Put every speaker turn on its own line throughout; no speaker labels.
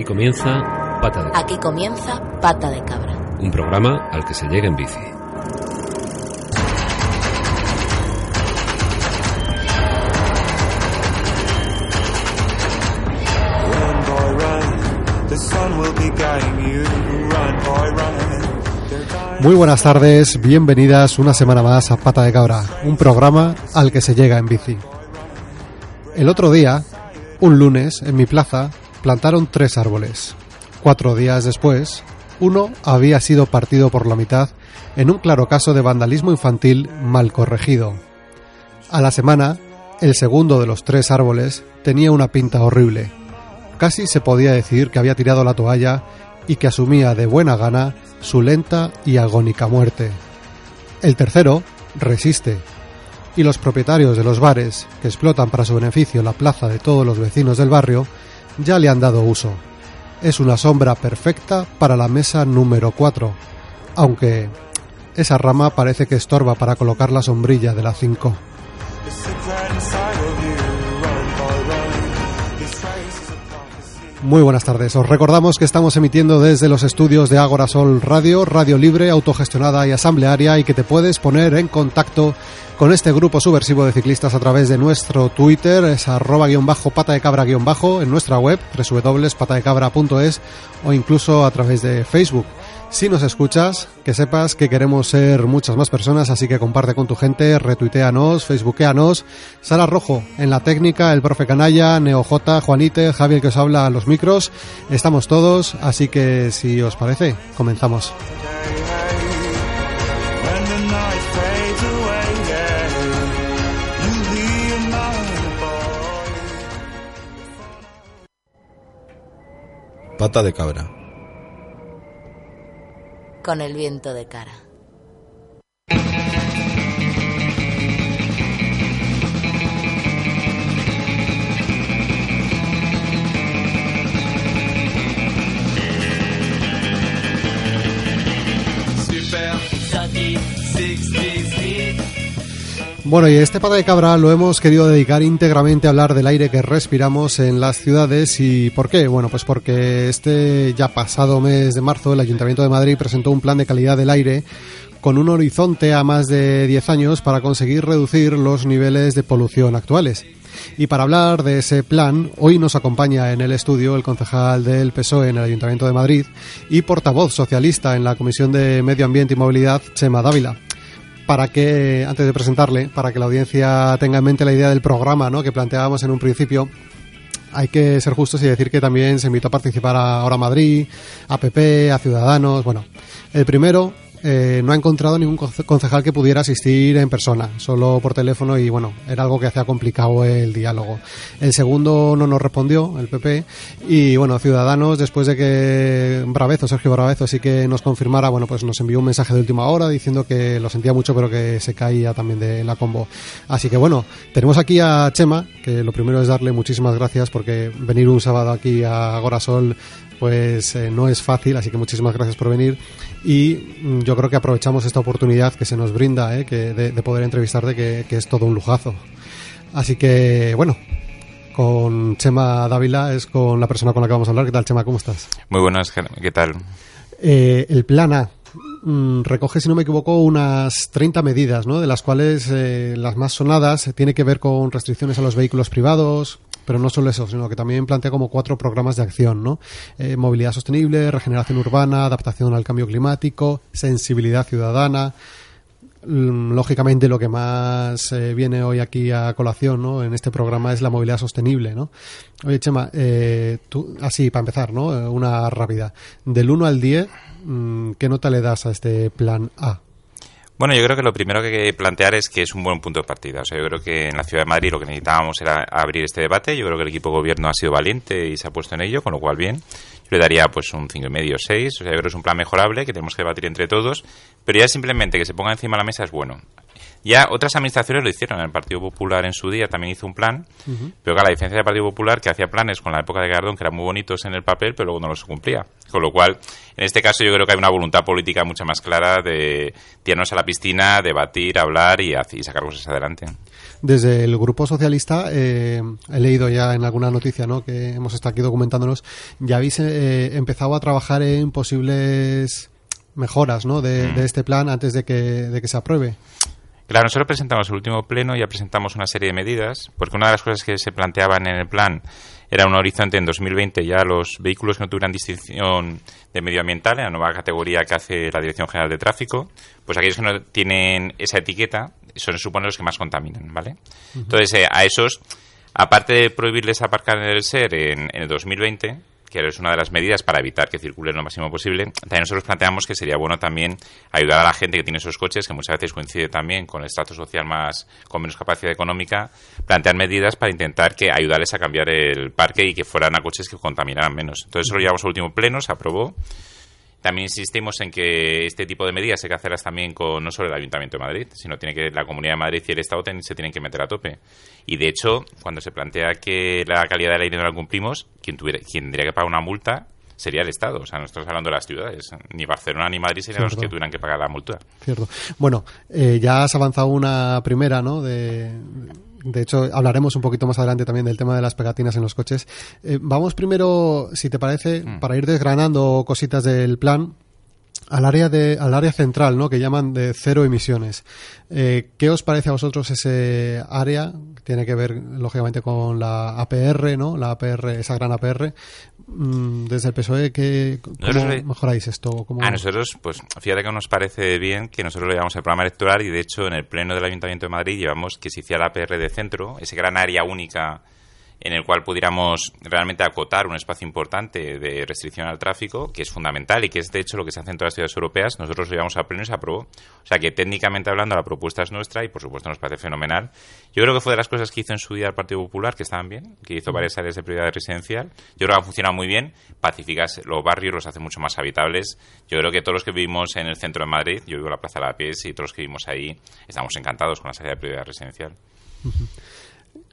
Aquí comienza Pata de Cabra.
Aquí comienza Pata de Cabra.
Un programa al que se llega en bici.
Muy buenas tardes, bienvenidas una semana más a Pata de Cabra, un programa al que se llega en bici. El otro día, un lunes, en mi plaza, plantaron tres árboles. Cuatro días después, uno había sido partido por la mitad en un claro caso de vandalismo infantil mal corregido. A la semana, el segundo de los tres árboles tenía una pinta horrible. Casi se podía decir que había tirado la toalla y que asumía de buena gana su lenta y agónica muerte. El tercero resiste, y los propietarios de los bares, que explotan para su beneficio la plaza de todos los vecinos del barrio, ya le han dado uso. Es una sombra perfecta para la mesa número 4, aunque esa rama parece que estorba para colocar la sombrilla de la 5.
The secret inside of you. Run, boy, run. This race is a prophecy.
Muy buenas tardes. Os recordamos que estamos emitiendo desde los estudios de Agora Sol Radio, radio libre, autogestionada y asamblearia y que te puedes poner en contacto con este grupo subversivo de ciclistas a través de nuestro Twitter, es arroba guion bajo pata de cabra guion bajo, en nuestra web www.patadecabra.es o incluso a través de Facebook. Si nos escuchas, que sepas que queremos ser muchas más personas, así que comparte con tu gente, retuiteanos, facebookeanos. Sara Rojo en la técnica, el profe Canalla, Neo J, Juanite, Javier que os habla a los micros. Estamos todos, así que si os parece, comenzamos.
Pata de cabra.
Con el viento de cara.
Bueno, y este pata de cabra lo hemos querido dedicar íntegramente a hablar del aire que respiramos en las ciudades. ¿Y por qué? Bueno, pues porque este ya pasado mes de marzo el Ayuntamiento de Madrid presentó un plan de calidad del aire con un horizonte a más de 10 años para conseguir reducir los niveles de polución actuales. Y para hablar de ese plan, hoy nos acompaña en el estudio el concejal del PSOE en el Ayuntamiento de Madrid y portavoz socialista en la Comisión de Medio Ambiente y Movilidad, Chema Dávila para que, antes de presentarle, para que la audiencia tenga en mente la idea del programa ¿no? que planteábamos en un principio, hay que ser justos y decir que también se invitó a participar a Ahora Madrid, a PP, a Ciudadanos. Bueno, el primero eh, no ha encontrado ningún conce- concejal que pudiera asistir en persona, solo por teléfono y bueno, era algo que hacía complicado el diálogo. El segundo no nos respondió, el PP, y bueno, Ciudadanos, después de que Bravezo, Sergio Bravezo, sí que nos confirmara, bueno, pues nos envió un mensaje de última hora diciendo que lo sentía mucho, pero que se caía también de la combo. Así que bueno, tenemos aquí a Chema, que lo primero es darle muchísimas gracias porque venir un sábado aquí a Agorasol pues eh, no es fácil, así que muchísimas gracias por venir y mm, yo creo que aprovechamos esta oportunidad que se nos brinda eh, que de, de poder entrevistarte, que, que es todo un lujazo. Así que bueno, con Chema Dávila es con la persona con la que vamos a hablar. ¿Qué tal, Chema? ¿Cómo estás?
Muy buenas, ¿qué tal?
Eh, el plan A mm, recoge, si no me equivoco, unas 30 medidas, ¿no? De las cuales eh, las más sonadas tiene que ver con restricciones a los vehículos privados, pero no solo eso, sino que también plantea como cuatro programas de acción, ¿no? Eh, movilidad sostenible, regeneración urbana, adaptación al cambio climático, sensibilidad ciudadana. Mm, Lógicamente lo que más eh, viene hoy aquí a colación en este programa es la movilidad sostenible. ¿no? Oye, Chema, eh, tú, así para empezar, ¿no? Eh, una rápida. Del 1 al 10, mm, ¿qué nota le das a este plan A?
Bueno, yo creo que lo primero que hay que plantear es que es un buen punto de partida. O sea, yo creo que en la Ciudad de Madrid lo que necesitábamos era abrir este debate. Yo creo que el equipo de gobierno ha sido valiente y se ha puesto en ello, con lo cual bien. Yo le daría pues un 5,5 o 6. O sea, yo creo que es un plan mejorable que tenemos que debatir entre todos. Pero ya simplemente que se ponga encima de la mesa es bueno. Ya otras administraciones lo hicieron. El Partido Popular en su día también hizo un plan. Pero claro, la diferencia del Partido Popular que hacía planes con la época de Gardón que eran muy bonitos en el papel, pero luego no los cumplía. Con lo cual, en este caso yo creo que hay una voluntad política mucho más clara de tirarnos a la piscina, debatir, hablar y, y sacar cosas adelante.
desde el Grupo Socialista, eh, he leído ya en alguna noticia ¿no? que hemos estado aquí documentándonos, ya habéis eh, empezado a trabajar en posibles mejoras ¿no? de,
Mm.
de este plan antes de que, de que se apruebe.
Claro, nosotros presentamos el último pleno, ya presentamos una serie de medidas, porque una de las cosas que se planteaban en el plan era un horizonte en 2020 ya los vehículos que no tuvieran distinción de medioambiental, en la nueva categoría que hace la Dirección General de Tráfico, pues aquellos que no tienen esa etiqueta son supone los que más contaminan, ¿vale? Entonces, eh, a esos, aparte de prohibirles aparcar en el SER en, en el 2020, que es una de las medidas para evitar que circulen lo máximo posible, también nosotros planteamos que sería bueno también ayudar a la gente que tiene esos coches, que muchas veces coincide también con el estrato social más con menos capacidad económica, plantear medidas para intentar que ayudarles a cambiar el parque y que fueran a coches que contaminaran menos. Entonces eso lo llevamos al último pleno, se aprobó. También insistimos en que este tipo de medidas hay que hacerlas también con no solo el Ayuntamiento de Madrid, sino tiene que la Comunidad de Madrid y el Estado se tienen que meter a tope. Y de hecho, cuando se plantea que la calidad del aire no la cumplimos, quien, quien tendría que pagar una multa sería el Estado. O sea, no estamos hablando de las ciudades. Ni Barcelona ni Madrid serían los
Cierto.
que tuvieran que pagar la multa.
Cierto. Bueno, eh, ya has avanzado una primera, ¿no? De, de hecho, hablaremos un poquito más adelante también del tema de las pegatinas en los coches. Eh, vamos primero, si te parece, para ir desgranando cositas del plan, al área de al área central, ¿no? Que llaman de cero emisiones. Eh, ¿Qué os parece a vosotros ese área? Tiene que ver, lógicamente, con la APR, ¿no? La APR, esa gran APR. Mm, Desde el PSOE, ¿qué, ¿cómo
Nosotros
mejoráis esto? ¿Cómo-
A nosotros, pues fíjate que nos parece bien que nosotros lo llevamos el programa electoral y de hecho en el pleno del Ayuntamiento de Madrid llevamos que se hiciera la PR de centro, ese gran área única en el cual pudiéramos realmente acotar un espacio importante de restricción al tráfico, que es fundamental y que es de hecho lo que se hace en todas las ciudades europeas. Nosotros lo llevamos al pleno y se aprobó. O sea que técnicamente hablando la propuesta es nuestra y por supuesto nos parece fenomenal. Yo creo que fue de las cosas que hizo en su día el Partido Popular, que estaban bien, que hizo varias áreas de prioridad residencial. Yo creo que ha funcionado muy bien, pacificas los barrios, los hace mucho más habitables. Yo creo que todos los que vivimos en el centro de Madrid, yo vivo en la Plaza de la Pies y todos los que vivimos ahí, estamos encantados con la áreas de prioridad residencial.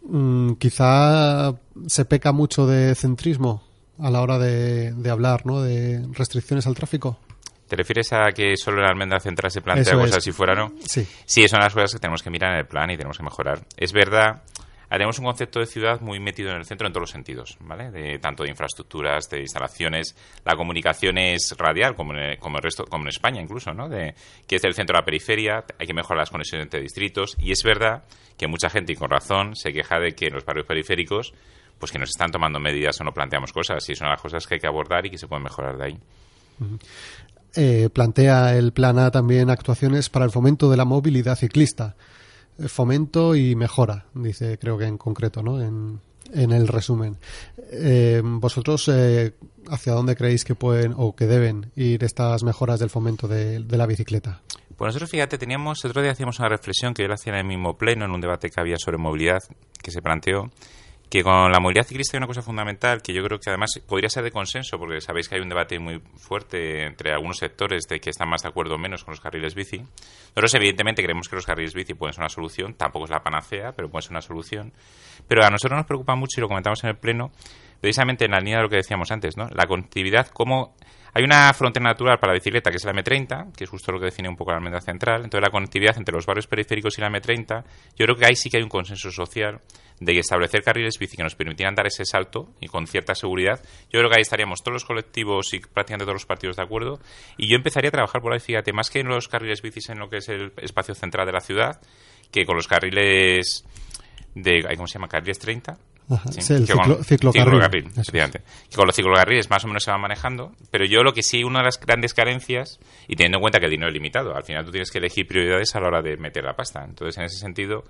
Mm, quizá se peca mucho de centrismo a la hora de, de hablar, ¿no? De restricciones al tráfico.
¿Te refieres a que solo la almendra central se plantea
Eso es.
cosas si fuera no?
Sí.
Sí, de las cosas que tenemos que mirar en el plan y tenemos que mejorar. Es verdad, haremos un concepto de ciudad muy metido en el centro en todos los sentidos, ¿vale? De, tanto de infraestructuras, de instalaciones. La comunicación es radial, como en, como el resto, como en España incluso, ¿no? De, que es del centro a la periferia, hay que mejorar las conexiones entre distritos. Y es verdad que mucha gente, y con razón, se queja de que en los barrios periféricos pues que nos están tomando medidas o no planteamos cosas. Y de las cosas que hay que abordar y que se pueden mejorar de ahí.
Eh, plantea el plan A también actuaciones para el fomento de la movilidad ciclista. Fomento y mejora, dice, creo que en concreto, ¿no? En, en el resumen. Eh, ¿Vosotros eh, hacia dónde creéis que pueden o que deben ir estas mejoras del fomento de, de la bicicleta?
Pues nosotros, fíjate, teníamos, el otro día hacíamos una reflexión que yo la hacía en el mismo pleno, en un debate que había sobre movilidad, que se planteó, que con la movilidad ciclista hay una cosa fundamental que yo creo que además podría ser de consenso, porque sabéis que hay un debate muy fuerte entre algunos sectores de que están más de acuerdo o menos con los carriles bici. Nosotros, evidentemente, creemos que los carriles bici pueden ser una solución, tampoco es la panacea, pero puede ser una solución. Pero a nosotros nos preocupa mucho, y lo comentamos en el pleno, precisamente en la línea de lo que decíamos antes, ¿no? La conectividad, cómo hay una frontera natural para la bicicleta, que es la M30, que es justo lo que define un poco la almendra central. Entonces, la conectividad entre los barrios periféricos y la M30, yo creo que ahí sí que hay un consenso social de establecer carriles bici que nos permitieran dar ese salto y con cierta seguridad. Yo creo que ahí estaríamos todos los colectivos y prácticamente todos los partidos de acuerdo. Y yo empezaría a trabajar por ahí, fíjate, más que en los carriles bicis en lo que es el espacio central de la ciudad, que con los carriles de, ¿cómo se llama? Carriles 30.
Ajá,
Sí,
sí, el
que con-
ciclo- ciclocarril.
ciclocarril,
Eso es.
efectivamente. Que con los ciclocarriles más o menos se van manejando, pero yo lo que sí, una de las grandes carencias, y teniendo en cuenta que el dinero es limitado, al final tú tienes que elegir prioridades a la hora de meter la pasta. Entonces, en ese sentido,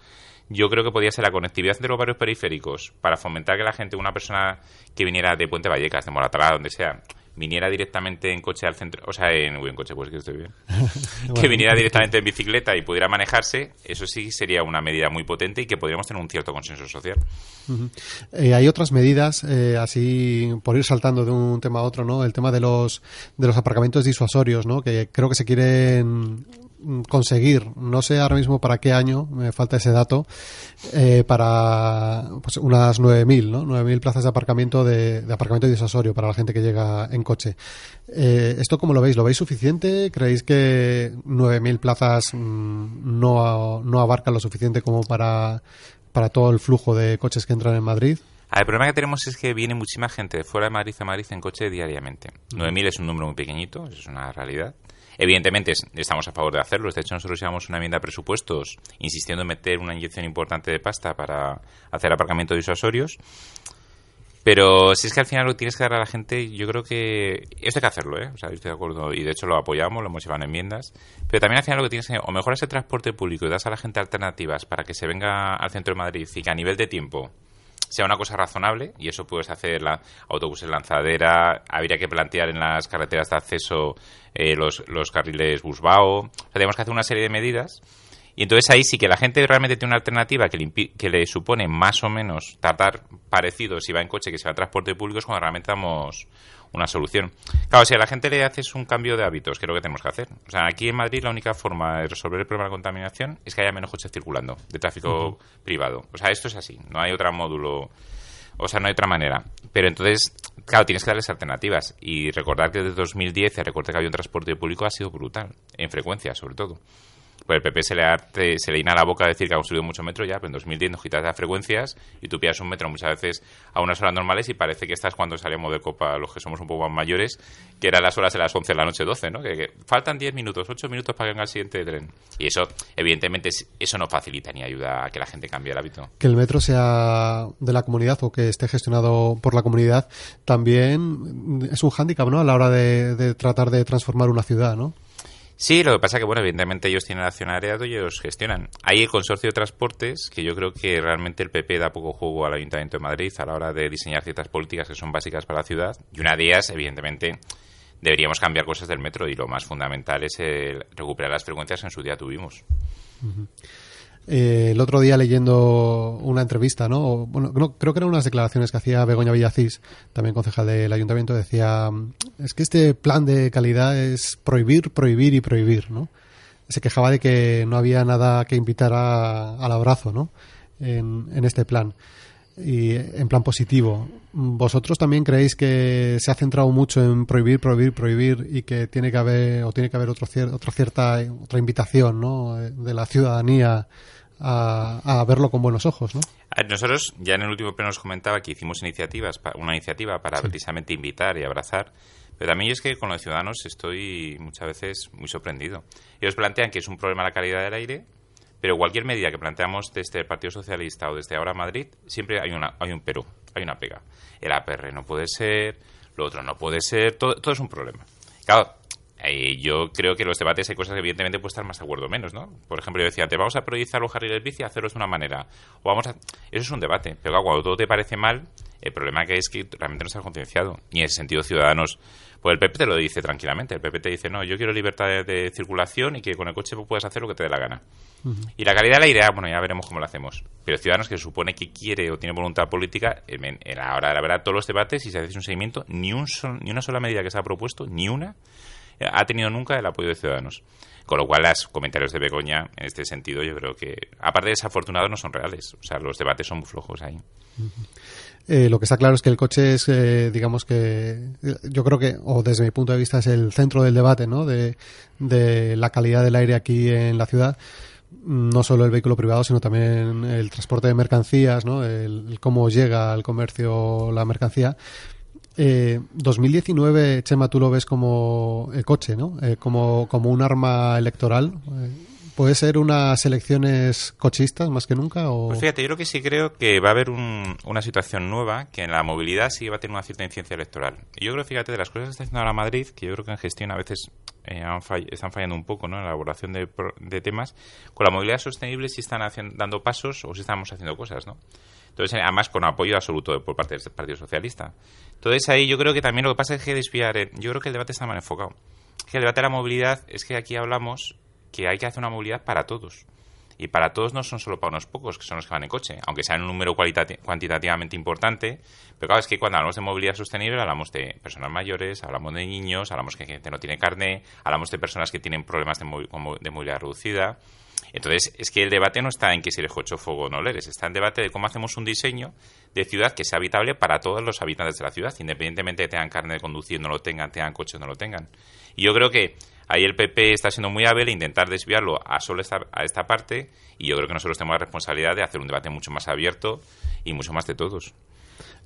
yo creo que podría ser la conectividad entre los barrios periféricos para fomentar que la gente, una persona que viniera de Puente Vallecas, de Moratalá, donde sea, viniera directamente en coche al centro, o sea, en, en coche, pues que estoy bien, que viniera directamente en bicicleta y pudiera manejarse, eso sí sería una medida muy potente y que podríamos tener un cierto consenso social.
Eh, hay otras medidas, eh, así por ir saltando de un tema a otro, ¿no? El tema de los de los aparcamientos disuasorios, ¿no? Que creo que se quieren conseguir, no sé ahora mismo para qué año, me falta ese dato, eh, para pues, unas 9.000, ¿no? 9.000 plazas de aparcamiento de, de aparcamiento disuasorio para la gente que llega en coche. Eh, ¿Esto cómo lo veis? ¿Lo veis suficiente? ¿Creéis que 9.000 plazas mm, no, no abarcan lo suficiente como para, para todo el flujo de coches que entran en Madrid?
Ah, El problema que tenemos es que viene muchísima gente de fuera de Madrid a Madrid en coche diariamente. 9.000 es un número muy pequeñito, es una realidad. Evidentemente es- estamos a favor de hacerlo. De hecho, nosotros llevamos una enmienda a presupuestos insistiendo en meter una inyección importante de pasta para hacer aparcamiento disuasorios. Pero si es que al final lo que tienes que dar a la gente, yo creo que esto hay que hacerlo, ¿eh? O sea, yo estoy de acuerdo y de hecho lo apoyamos, lo hemos llevado en enmiendas. Pero también al final lo que tienes que, o mejoras el transporte público y das a la gente alternativas para que se venga al centro de Madrid y que a nivel de tiempo sea una cosa razonable y eso puedes hacer la autobuses lanzadera, habría que plantear en las carreteras de acceso eh, los, los carriles busbao, o sea, tenemos que hacer una serie de medidas y entonces ahí sí que la gente realmente tiene una alternativa que le, que le supone más o menos tardar parecido si va en coche que si va en transporte público es cuando realmente damos una solución. Claro, si a la gente le haces un cambio de hábitos, que es lo que tenemos que hacer. O sea, aquí en Madrid la única forma de resolver el problema de la contaminación es que haya menos coches circulando, de tráfico privado. O sea, esto es así, no hay otro módulo, o sea, no hay otra manera. Pero entonces, claro, tienes que darles alternativas. Y recordar que desde 2010 el recorte que había en transporte público ha sido brutal, en frecuencia sobre todo. Pues el PP se le, arte- se le llena la boca a decir que ha construido mucho metro ya, pero en 2010 nos quitas las frecuencias y tú pillas un metro muchas veces a unas horas normales y parece que estás cuando salíamos de copa los que somos un poco más mayores, que eran las horas de las 11 de la noche 12, ¿no? Que, faltan 10 minutos, 8 minutos para que venga el siguiente tren. Y eso, evidentemente, es- eso no facilita ni ayuda a que la gente cambie el hábito.
que el metro sea de la comunidad o que esté gestionado por la comunidad también es un hándicap, ¿no? A la hora de, de tratar de transformar una ciudad, ¿no?
Sí, lo que pasa que, bueno, evidentemente ellos tienen accionariado y ellos gestionan. Hay el consorcio de transportes, que yo creo que realmente el PP da poco juego al Ayuntamiento de Madrid a la hora de diseñar ciertas políticas que son básicas para la ciudad. Y una de ellas, evidentemente, deberíamos cambiar cosas del metro y lo más fundamental es el recuperar las frecuencias que en su día tuvimos.
Eh, el otro día leyendo una entrevista, ¿no? O, bueno, no, creo que eran unas declaraciones que hacía Begoña Villacís, también concejal del ayuntamiento, decía, mm, es que este plan de calidad es prohibir, prohibir y prohibir, ¿no? Se quejaba de que no había nada que invitar a- al abrazo, ¿no? En, en este plan. Y en plan positivo. ¿Vosotros también creéis que se ha centrado mucho en prohibir, prohibir, prohibir y que tiene que haber, o tiene que haber otro cier- otra cierta, otra invitación, ¿no? De la ciudadanía a, a verlo con buenos ojos, ¿no?
A ver, Nosotros ya en el último pleno os comentaba que hicimos iniciativas, una iniciativa para precisamente invitar y abrazar, pero también es que con los ciudadanos estoy muchas veces muy sorprendido. Ellos plantean que es un problema la calidad del aire, pero cualquier medida que planteamos desde el Partido Socialista o desde ahora Madrid, siempre hay, una, hay un pero, hay una pega. El APR no puede ser, lo otro no puede ser, todo, todo es un problema. Claro, eh, yo creo que en los debates hay cosas que evidentemente puede estar más de acuerdo o menos, ¿no? Por ejemplo, yo decía, te vamos a priorizar los carriles bici y hacerlos de una manera. O vamos a... Eso es un debate. Pero claro, cuando todo te parece mal, el problema que es que realmente no estás concienciado. Y en ese sentido, ciudadanos... Pues el PP te lo dice tranquilamente. El PP te dice, no, yo quiero libertad de, de circulación y que con el coche puedas hacer lo que te dé la gana. Y la calidad del aire, ah, bueno, ya veremos cómo lo hacemos. Pero Ciudadanos, que se supone que quiere o tiene voluntad política, en, en la hora de la verdad, todos los debates, y si hacéis un seguimiento, ni, un sol- ni una sola medida que se ha propuesto, ni una, ha tenido nunca el apoyo de Ciudadanos. Con lo cual, los comentarios de Begoña, en este sentido, yo creo que, aparte de desafortunados, no son reales. O sea, los debates son flojos ahí.
Eh, lo que está claro es que el coche es, eh, digamos que, yo creo que, o desde mi punto de vista, es el centro del debate, ¿no? De, la calidad del aire aquí en la ciudad. No solo el vehículo privado, sino también el transporte de mercancías, ¿no? El cómo llega al comercio la mercancía. Eh, 2019, Chema, tú lo ves como el coche, ¿no? Eh, como, como un arma electoral. Eh, ¿Puede ser unas elecciones cochistas más que nunca? O...
Pues fíjate, yo creo que sí creo que va a haber un- una situación nueva que en la movilidad sí va a tener una cierta incidencia electoral. Y yo creo, fíjate, de las cosas que está haciendo ahora Madrid, que yo creo que en gestión a veces eh, han fall- están fallando un poco ¿no? en la elaboración de, de temas, con la movilidad sostenible sí están haciendo, dando pasos o sí estamos haciendo cosas, ¿no? Entonces, además con apoyo absoluto por parte del Partido Socialista. Entonces ahí yo creo que también lo que pasa es que desviar, eh, yo creo que el debate está mal enfocado. Es que el debate de la movilidad es que aquí hablamos que hay que hacer una movilidad para todos. Y para todos no son solo para unos pocos, que son los que van en coche, aunque sea un número cuantitativamente importante. Pero claro, es que cuando hablamos de movilidad sostenible hablamos de personas mayores, hablamos de niños, hablamos que gente no tiene carne, hablamos de personas que tienen problemas de movilidad reducida. Entonces, es que el debate no está en que si eres coche o fuego o no lo eres, está en debate de cómo hacemos un diseño de ciudad que sea habitable para todos los habitantes de la ciudad, independientemente de que tengan carne de conducir, no lo tengan, tengan coche o no lo tengan. Y yo creo que ahí el PP está siendo muy hábil en intentar desviarlo a solo esta, a esta parte, y yo creo que nosotros tenemos la responsabilidad de hacer un debate mucho más abierto y mucho más de todos.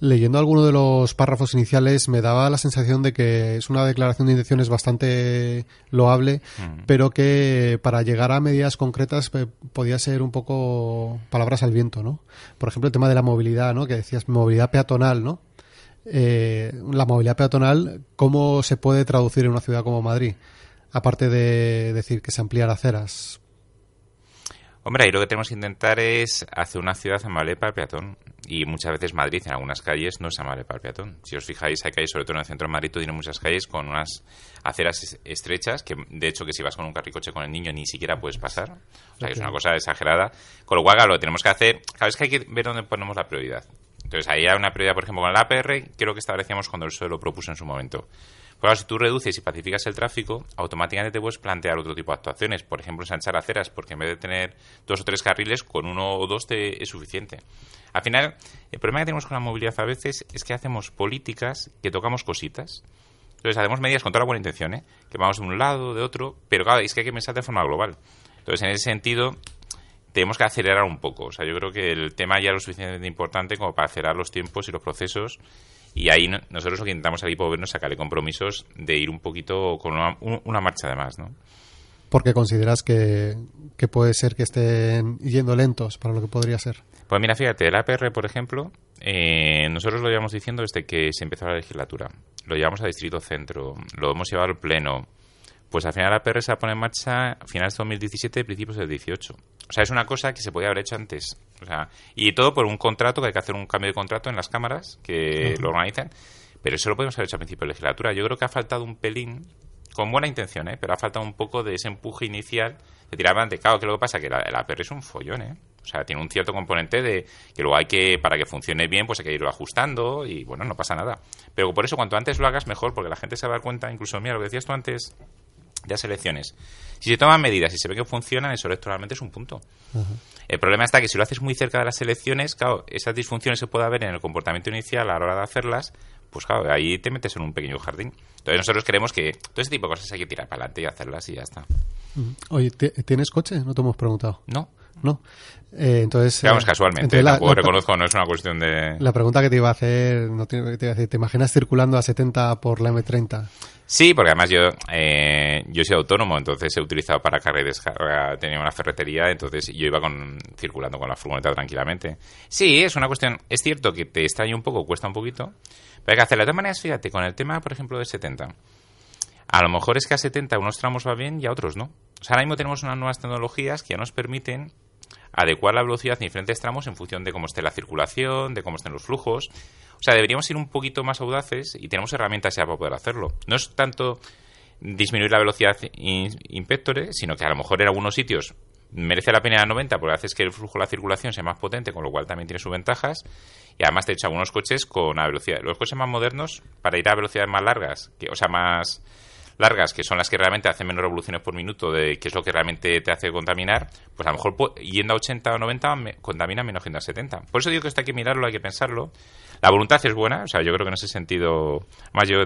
Leyendo alguno de los párrafos iniciales me daba la sensación de que es una declaración de intenciones bastante loable, pero que para llegar a medidas concretas eh, podía ser un poco palabras al viento, ¿no? Por ejemplo, el tema de la movilidad, ¿no? Que decías movilidad peatonal, ¿no? Eh, la movilidad peatonal, ¿cómo se puede traducir en una ciudad como Madrid? Aparte de decir que se amplían aceras.
Hombre, ahí lo que tenemos que intentar es hacer una ciudad amable para el peatón. Y muchas veces Madrid, en algunas calles, no es amable para el peatón. Si os fijáis, hay calles, sobre todo en el centro de Madrid, tiene muchas calles con unas aceras es- estrechas, que de hecho que si vas con un carricoche con el niño ni siquiera puedes pasar. O sea, que es una cosa exagerada. Con lo cual, lo que tenemos que hacer, cada vez que hay que ver dónde ponemos la prioridad. Entonces, ahí hay una prioridad, por ejemplo, con el APR, creo que establecíamos cuando el PSOE lo propuso en su momento. Claro, si tú reduces y pacificas el tráfico, automáticamente te puedes plantear otro tipo de actuaciones. Por ejemplo, ensanchar aceras, porque en vez de tener dos o tres carriles, con uno o dos te es suficiente. Al final, el problema que tenemos con la movilidad a veces es que hacemos políticas que tocamos cositas. Entonces, hacemos medidas con toda la buena intención, ¿eh? que vamos de un lado, de otro, pero claro, es que hay que pensar de forma global. Entonces, en ese sentido, tenemos que acelerar un poco. O sea, yo creo que el tema ya es lo suficientemente importante como para acelerar los tiempos y los procesos. Y ahí no- nosotros lo que intentamos aquí por gobierno es sacarle compromisos de ir un poquito con una, un- una marcha de más, ¿no?
Porque consideras que, que puede ser que estén yendo lentos para lo que podría ser.
Pues mira, fíjate, el APR, por ejemplo, eh, nosotros lo llevamos diciendo desde que se empezó la legislatura. Lo llevamos a Distrito Centro, lo hemos llevado al Pleno. Pues al final la APR se va a poner en marcha a finales de 2017, principios del 18. O sea, es una cosa que se podía haber hecho antes. O sea, y todo por un contrato, que hay que hacer un cambio de contrato en las cámaras que lo organizan. Pero eso lo podemos haber hecho a principio de legislatura. Yo creo que ha faltado un pelín, con buena intención, ¿eh? pero ha faltado un poco de ese empuje inicial de tirar adelante. Claro, que lo que pasa es que la, la APR es un follón, ¿eh? O sea, tiene un cierto componente de que luego hay que, para que funcione bien, pues hay que irlo ajustando y bueno, no pasa nada. Pero por eso, cuanto antes lo hagas, mejor, porque la gente se va a dar cuenta, incluso, mira, lo que decías tú antes, de las elecciones. Si se toman medidas y se ve que funcionan, eso electoralmente es un punto. El problema está que si lo haces muy cerca de las elecciones, claro, esas disfunciones se puede ver en el comportamiento inicial a la hora de hacerlas, pues claro, ahí te metes en un pequeño jardín. Entonces nosotros creemos que todo ese tipo de cosas hay que tirar para adelante y hacerlas y ya está.
Oye, ¿ti- ¿tienes coche? No te hemos preguntado.
¿No?
No. Eh, entonces.
Digamos casualmente,
la- la-
reconozco, no es una cuestión de...
La pregunta que te iba a hacer, no te, te iba a decir, ¿te imaginas circulando a 70 por la M30?
Sí, porque además yo eh, yo soy autónomo, entonces he utilizado para carga y descarga, tenía una ferretería, entonces yo iba con, circulando con la furgoneta tranquilamente. Sí, es una cuestión, es cierto que te extraña un poco, cuesta un poquito, pero hay que hacerlo. De todas maneras, fíjate, con el tema, por ejemplo, de 70, a lo mejor es que a 70 unos tramos va bien y a otros no. O sea, ahora mismo tenemos unas nuevas tecnologías que ya nos permiten adecuar la velocidad en diferentes tramos en función de cómo esté la circulación, de cómo estén los flujos. O sea, deberíamos ir un poquito más audaces y tenemos herramientas ya para poder hacerlo. No es tanto disminuir la velocidad in, in pectore, sino que a lo mejor en algunos sitios merece la pena a 90 porque haces que el flujo de la circulación sea más potente, con lo cual también tiene sus ventajas. Y además, de hecho, algunos coches con la velocidad. Los coches más modernos, para ir a velocidades más largas, que, o sea, más largas, que son las que realmente hacen menos revoluciones por minuto, de que es lo que realmente te hace contaminar, pues a lo mejor pu- yendo a 80 o 90 me- contamina menos que yendo a 70. Por eso digo que esto hay que mirarlo, hay que pensarlo. La voluntad es buena, o sea, yo creo que en ese sentido, más yo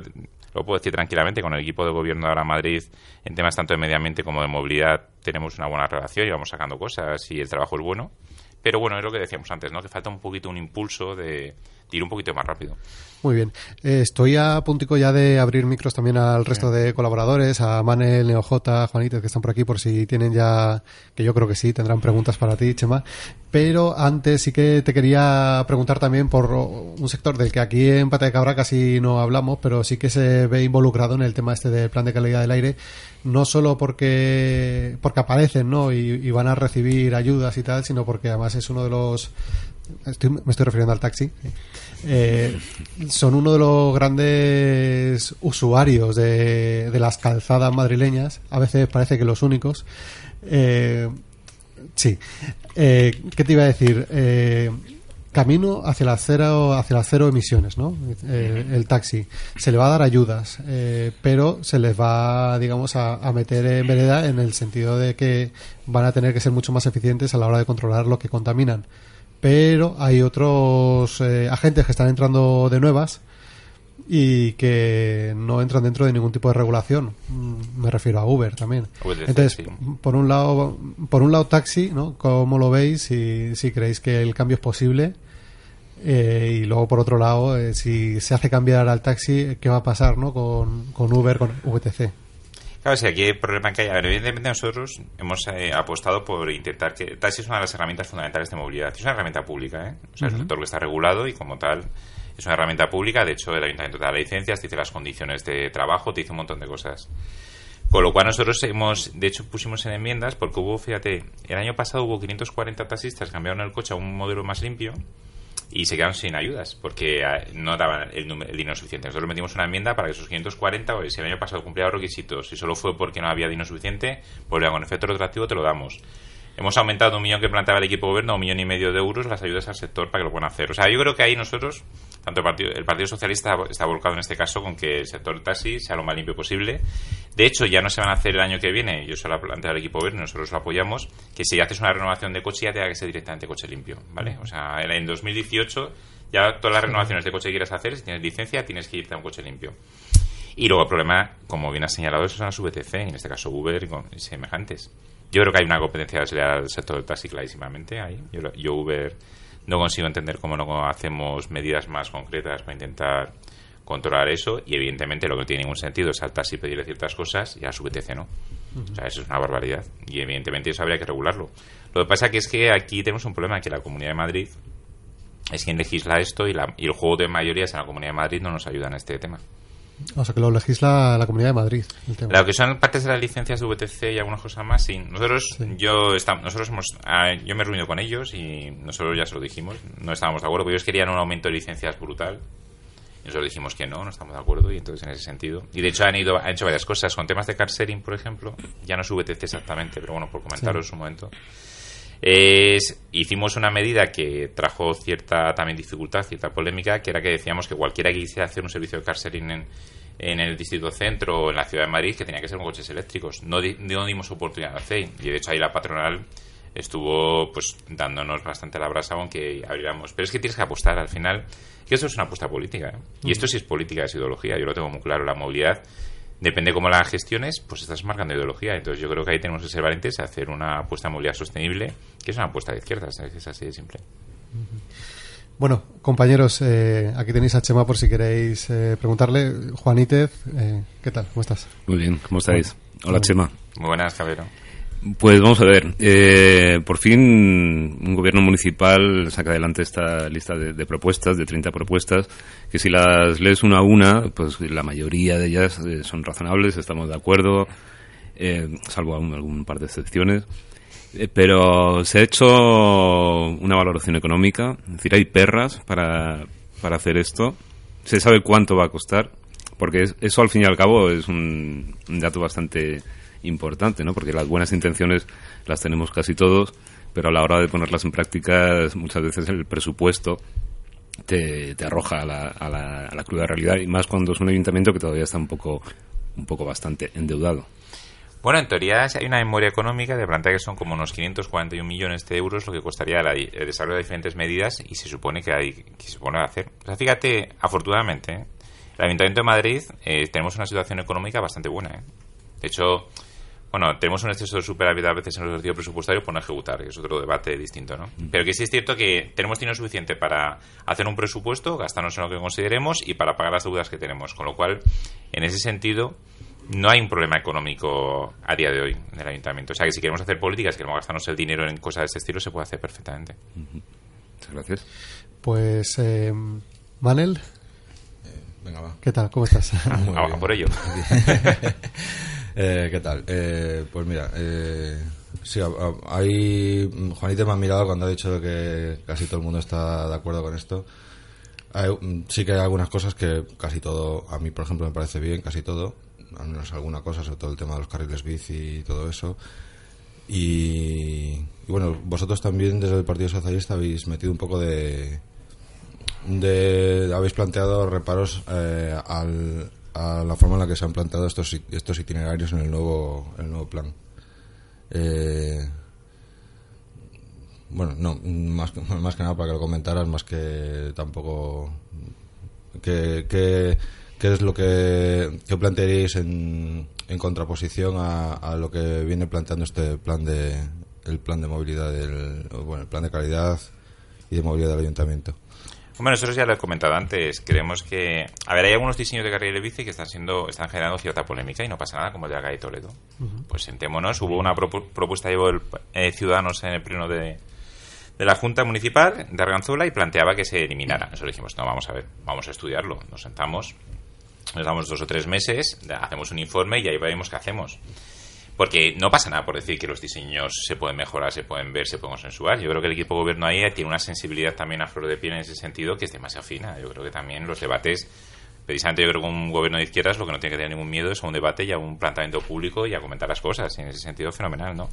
lo puedo decir tranquilamente, con el equipo de gobierno de ahora Madrid, en temas tanto de medio ambiente como de movilidad, tenemos una buena relación y vamos sacando cosas y el trabajo es bueno. Pero bueno, es lo que decíamos antes, ¿no? Que falta un poquito un impulso de ir un poquito más rápido.
Muy bien. Eh, estoy a puntico ya de abrir micros también al resto de colaboradores, a Manel, NeoJ, Juanito, que están por aquí por si tienen ya, que yo creo que sí, tendrán preguntas para ti, Chema. Pero antes sí que te quería preguntar también por un sector del que aquí en Pata de Cabra casi no hablamos, pero sí que se ve involucrado en el tema este del plan de calidad del aire, no solo porque, porque aparecen, ¿no? Y, y van a recibir ayudas y tal, sino porque además es uno de los Estoy- me estoy refiriendo al taxi. Eh, son uno de los grandes usuarios de, de las calzadas madrileñas. A veces parece que los únicos. Eh, Sí. Eh, ¿Qué te iba a decir? Eh, camino hacia las cero, hacia las cero emisiones, ¿no? Eh, el taxi. Se le va a dar ayudas, eh, pero se les va, digamos, a, a meter en vereda en el sentido de que van a tener que ser mucho más eficientes a la hora de controlar lo que contaminan. Pero hay otros eh, agentes que están entrando de nuevas y que no entran dentro de ningún tipo de regulación. Mm, Me refiero a Uber también. Entonces, por un lado, por un lado taxi, ¿no? ¿Cómo lo veis? Si, si creéis que el cambio es posible. Eh, y luego por otro lado, eh, si se hace cambiar al taxi, ¿qué va a pasar, no? Con, con Uber, con VTC.
Claro, si aquí hay problema que hay. A ver, evidentemente nosotros hemos eh, apostado por intentar que el taxi es una de las herramientas fundamentales de movilidad. Es una herramienta pública, ¿eh? O sea, es un sector que está regulado y como tal es una herramienta pública. De hecho, el ayuntamiento te da licencias, te dice las condiciones de trabajo, te dice un montón de cosas. Con lo cual nosotros hemos, de hecho, pusimos en enmiendas porque hubo, fíjate, el año pasado hubo 540 taxistas que cambiaron el coche a un modelo más limpio y se quedaron sin ayudas porque eh, no daban el, el dinero suficiente. Nosotros metimos una enmienda para que esos 540, o si el año pasado cumplía los requisitos y solo fue porque no había dinero suficiente, pues con efecto retroactivo te lo damos. Hemos aumentado un millón que planteaba el equipo de gobierno un millón y medio de euros las ayudas al sector para que lo puedan hacer. O sea, yo creo que ahí nosotros, tanto el Partido, el partido Socialista está volcado en este caso con que el sector taxi sea lo más limpio posible. De hecho, ya no se van a hacer el año que viene, yo se lo he planteado al equipo de gobierno, nosotros lo apoyamos, que si haces una renovación de coche ya tenga que ser directamente coche limpio, ¿vale? O sea, en en 2018 ya todas las renovaciones de coche que quieras hacer, si tienes licencia, tienes que irte a un coche limpio. Y luego el problema, como bien has señalado, son las VTC, en este caso Uber y, semejantes. Yo creo que hay una competencia desleal al sector del taxi clarísimamente ahí. Yo, yo Uber no consigo entender cómo no hacemos medidas más concretas para intentar controlar eso y evidentemente lo que no tiene ningún sentido es al taxi pedirle ciertas cosas y a su VTC no. O sea, eso es una barbaridad y evidentemente eso habría que regularlo. Lo que pasa que es que aquí tenemos un problema que la Comunidad de Madrid es quien legisla esto y, la- y el juego de mayorías en la Comunidad de Madrid no nos ayuda en este tema.
O sea, que lo legisla la Comunidad de Madrid. el tema.
Lo que son partes de las licencias de VTC y algunas cosas más, sí. Nosotros, yo, estam- nosotros hemos, yo me he reunido con ellos y nosotros ya se lo dijimos, no estábamos de acuerdo, porque ellos querían un aumento de licencias brutal. Y nosotros dijimos que no, no estamos de acuerdo y entonces en ese sentido. Y de hecho han ido, han hecho varias cosas. Con temas de car sharing, por ejemplo, ya no es VTC exactamente, pero bueno, por comentaros un momento. Es- hicimos una medida que trajo cierta también dificultad, cierta polémica, que era que decíamos que cualquiera que quisiera hacer un servicio de car sharing en, en el distrito centro o en la ciudad de Madrid, que tenía que ser con coches eléctricos. No, di- no dimos oportunidad de hacer. Y de hecho ahí la patronal estuvo pues dándonos bastante la brasa aunque abriéramos. Pero es que tienes que apostar al final, que esto es una apuesta política. ¿eh? Y esto sí es política, es ideología. Yo lo tengo muy claro. La movilidad depende cómo la gestiones, pues estás marcando ideología. Entonces yo creo que ahí tenemos que ser valientes a hacer una apuesta de movilidad sostenible, que es una apuesta de izquierdas, es así de simple.
Bueno, compañeros, eh, aquí tenéis a Chema por si queréis eh, preguntarle. Juanítez, eh, ¿qué tal? ¿Cómo estás?
Muy bien, ¿cómo estáis? Hola, Chema.
Muy buenas, Cabero.
Pues vamos a ver, eh, por fin un gobierno municipal saca adelante esta lista de, propuestas, de 30 propuestas, que si las lees una a una, pues la mayoría de ellas eh, son razonables, estamos de acuerdo, eh, salvo algún, algún par de excepciones. Eh, pero se ha hecho una valoración económica, es decir, hay perras para, para hacer esto, se sabe cuánto va a costar, porque es- eso al fin y al cabo es un, un dato bastante importante, ¿no? Porque las buenas intenciones las tenemos casi todos, pero a la hora de ponerlas en práctica muchas veces el presupuesto te, te arroja a la, a, la, a la cruda realidad y más cuando es un ayuntamiento que todavía está un poco, un poco bastante endeudado.
Bueno, en teoría hay una memoria económica de plantea que son como unos 541 millones de euros lo que costaría la- el desarrollo de diferentes medidas y se supone que hay que se supone hacer. O sea, fíjate, afortunadamente, ¿eh? el Ayuntamiento de Madrid eh, tenemos una situación económica bastante buena. ¿eh? De hecho, bueno, tenemos un exceso de superávit a veces en el ejercicio presupuestario por no ejecutar, que es otro debate distinto, ¿no? Pero que sí es cierto que tenemos dinero suficiente para hacer un presupuesto, gastarnos en lo que consideremos y para pagar las deudas que tenemos. Con lo cual, en ese sentido, no hay un problema económico a día de hoy en el ayuntamiento. O sea, que si queremos hacer políticas, queremos gastarnos el dinero en cosas de este estilo, se puede hacer perfectamente.
Muchas gracias.
Pues, eh, Manel,
Venga, va.
¿qué tal? ¿Cómo estás?
Bien.
por ello.
Eh, ¿Qué tal? Eh, pues mira, eh, sí, a- a- hay, Juanita me ha mirado cuando ha dicho que casi todo el mundo está de acuerdo con esto. Hay, mm, sí que hay algunas cosas que casi todo, a mí por ejemplo me parece bien, casi todo, al menos alguna cosa, sobre todo el tema de los carriles bici y todo eso. y, y bueno, vosotros también desde el Partido Socialista habéis metido un poco de... de habéis planteado reparos eh, al, a la forma en la que se han planteado estos, estos itinerarios en el nuevo, el nuevo plan. Eh, bueno, no, más, que- más que nada para que lo comentaras, más que tampoco. ¿Qué que, qué es lo que, que plantearíais en, en contraposición a, a lo que viene planteando este plan de el plan de movilidad del bueno el plan de calidad y de movilidad del ayuntamiento
Bueno, nosotros ya lo he comentado antes. Creemos que. A ver, hay algunos diseños de carriles bici que están siendo están generando cierta polémica y no pasa nada, como el de acá de Toledo. Pues sentémonos. Hubo una propu- propuesta de el, eh, Ciudadanos en el pleno de, de la Junta Municipal de Arganzuela y planteaba que se eliminara. Nosotros dijimos, no, vamos a ver, vamos a estudiarlo. Nos sentamos, nos damos dos o tres meses, hacemos un informe y ahí veremos qué hacemos. Porque no pasa nada por decir que los diseños se pueden mejorar, se pueden ver, se pueden consensuar. Yo creo que el equipo de gobierno ahí tiene una sensibilidad también a flor de piel en ese sentido que es demasiado fina. Yo creo que también los debates, precisamente yo creo que un gobierno de izquierdas lo que no tiene que tener ningún miedo es a un debate y a un planteamiento público y a comentar las cosas. Y en ese sentido, fenomenal, ¿no?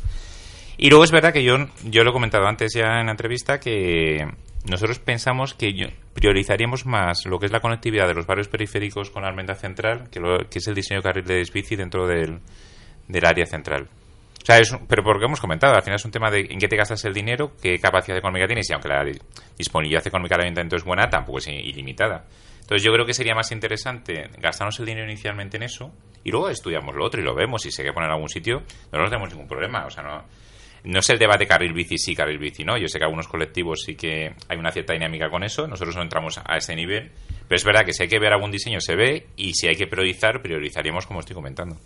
Y luego es verdad que yo, yo lo he comentado antes ya en la entrevista que nosotros pensamos que priorizaríamos más lo que es la conectividad de los barrios periféricos con la almendra central, que, lo- que es el diseño de carriles bici dentro del, del área central. O sea, es pero porque hemos comentado, al final es un tema de en qué te gastas el dinero, qué capacidad económica tienes, y aunque la di- disponibilidad económica del ayuntamiento es buena, tampoco es ilimitada. Entonces yo creo que sería más interesante gastarnos el dinero inicialmente en eso y luego estudiamos lo otro y lo vemos. Si se hay que poner en algún sitio, no nos tenemos ningún problema. O sea, no, no es el debate carril bici sí, carril bici no. Yo sé que algunos colectivos sí que hay una cierta dinámica con eso. Nosotros no entramos a ese nivel. Pero es verdad que si hay que ver algún diseño se ve y si hay que priorizar, priorizaríamos como estoy comentando.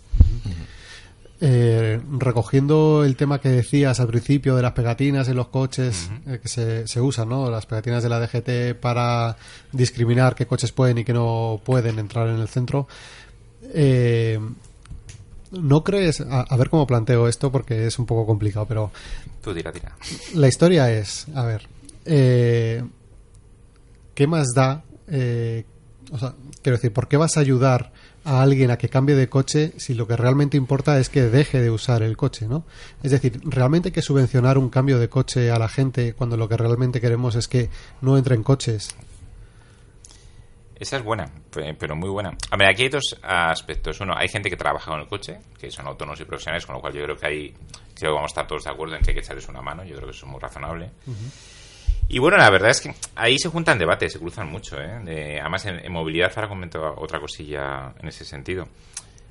Eh, recogiendo el tema que decías al principio de las pegatinas en los coches eh, que se, se usan, ¿no? Las pegatinas de la DGT para discriminar qué coches pueden y qué no pueden entrar en el centro. Eh, ¿No crees? A, a ver cómo planteo esto porque es un poco complicado, pero
Tú tira, tira.
la historia es, a ver, eh, ¿qué más da? o sea, quiero decir, ¿por qué vas a ayudar a alguien a que cambie de coche si lo que realmente importa es que deje de usar el coche, ¿no? Es decir, ¿realmente hay que subvencionar un cambio de coche a la gente cuando lo que realmente queremos es que no entren coches?
Esa es buena, pe- pero muy buena. A ver, aquí hay dos aspectos. Uno, hay gente que trabaja con el coche, que son autónomos y profesionales, con lo cual yo creo que ahí creo que vamos a estar todos de acuerdo en que hay que echarles una mano. Yo creo que eso es muy razonable. Y bueno, la verdad es que ahí se juntan debates, se cruzan mucho. ¿eh? De- además, en, movilidad, ahora comento otra cosilla en ese sentido.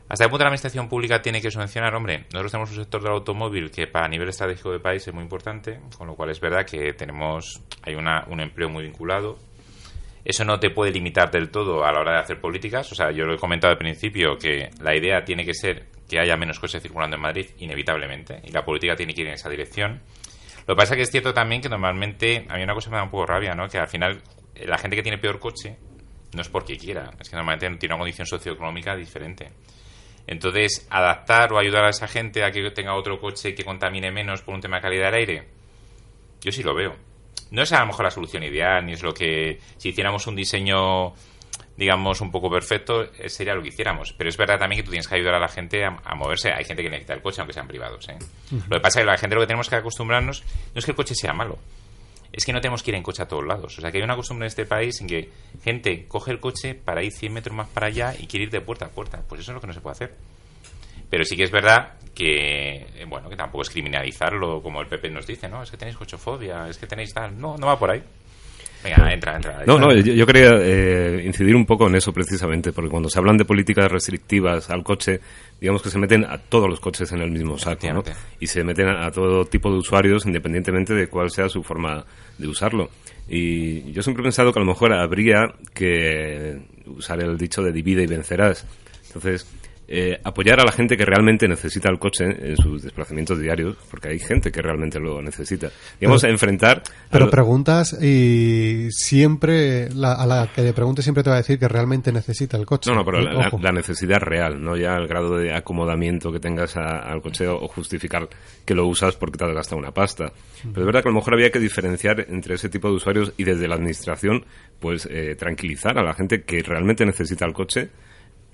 ¿Hasta qué punto la administración pública tiene que subvencionar? Hombre, nosotros tenemos un sector del automóvil que para nivel estratégico del país es muy importante, con lo cual es verdad que tenemos hay una, un empleo muy vinculado. Eso no te puede limitar del todo a la hora de hacer políticas. O sea, yo lo he comentado al principio que la idea tiene que ser que haya menos coches circulando en Madrid, inevitablemente, y la política tiene que ir en esa dirección. Lo que pasa es que es cierto también que normalmente, a mí una cosa me da un poco rabia, ¿no? Que al final eh, la gente que tiene peor coche no es porque quiera, es que normalmente tiene una condición socioeconómica diferente. Entonces, adaptar o ayudar a esa gente a que tenga otro coche que contamine menos por un tema de calidad del aire, yo sí lo veo. No es a lo mejor la solución ideal, ni es lo que si hiciéramos un diseño, digamos, un poco perfecto, eh, sería lo que hiciéramos. Pero es verdad también que tú tienes que ayudar a la gente a, a moverse. Hay gente que necesita el coche, aunque sean privados. ¿eh? Lo que pasa es que la gente lo que tenemos que acostumbrarnos no es que el coche sea malo. Es que no tenemos que ir en coche a todos lados. O sea, que hay una costumbre en este país en que gente coge el coche para ir 100 metros más para allá y quiere ir de puerta a puerta. Pues eso es lo que no se puede hacer. Pero sí que es verdad que, eh, bueno, que tampoco es criminalizarlo como el PP nos dice, ¿no? Es que tenéis cochofobia, es que tenéis tal. No, no va por ahí. Venga, entra, entra.
No, no, yo, yo quería eh, incidir un poco en eso precisamente, porque cuando se hablan de políticas restrictivas al coche, digamos que se meten a todos los coches en el mismo saco, ¿no? Y se meten a, a todo tipo de usuarios independientemente de cuál sea su forma de usarlo. Y yo siempre he pensado que a lo mejor habría que usar el dicho de divide y vencerás. Entonces, eh, apoyar a la gente que realmente necesita el coche en sus desplazamientos diarios, porque hay gente que realmente lo necesita. Digamos,
Pero-
enfrentar... a
Pero
lo-
preguntas y siempre, la- a la que le pregunte siempre te va a decir que realmente necesita el coche.
No, no, pero la, la-
Ojo.
la necesidad real, no ya el grado de acomodamiento que tengas a- al coche o justificar que lo usas porque te has gastado una pasta. Pero es verdad que a lo mejor había que diferenciar entre ese tipo de usuarios y desde la administración, pues eh, tranquilizar a la gente que realmente necesita el coche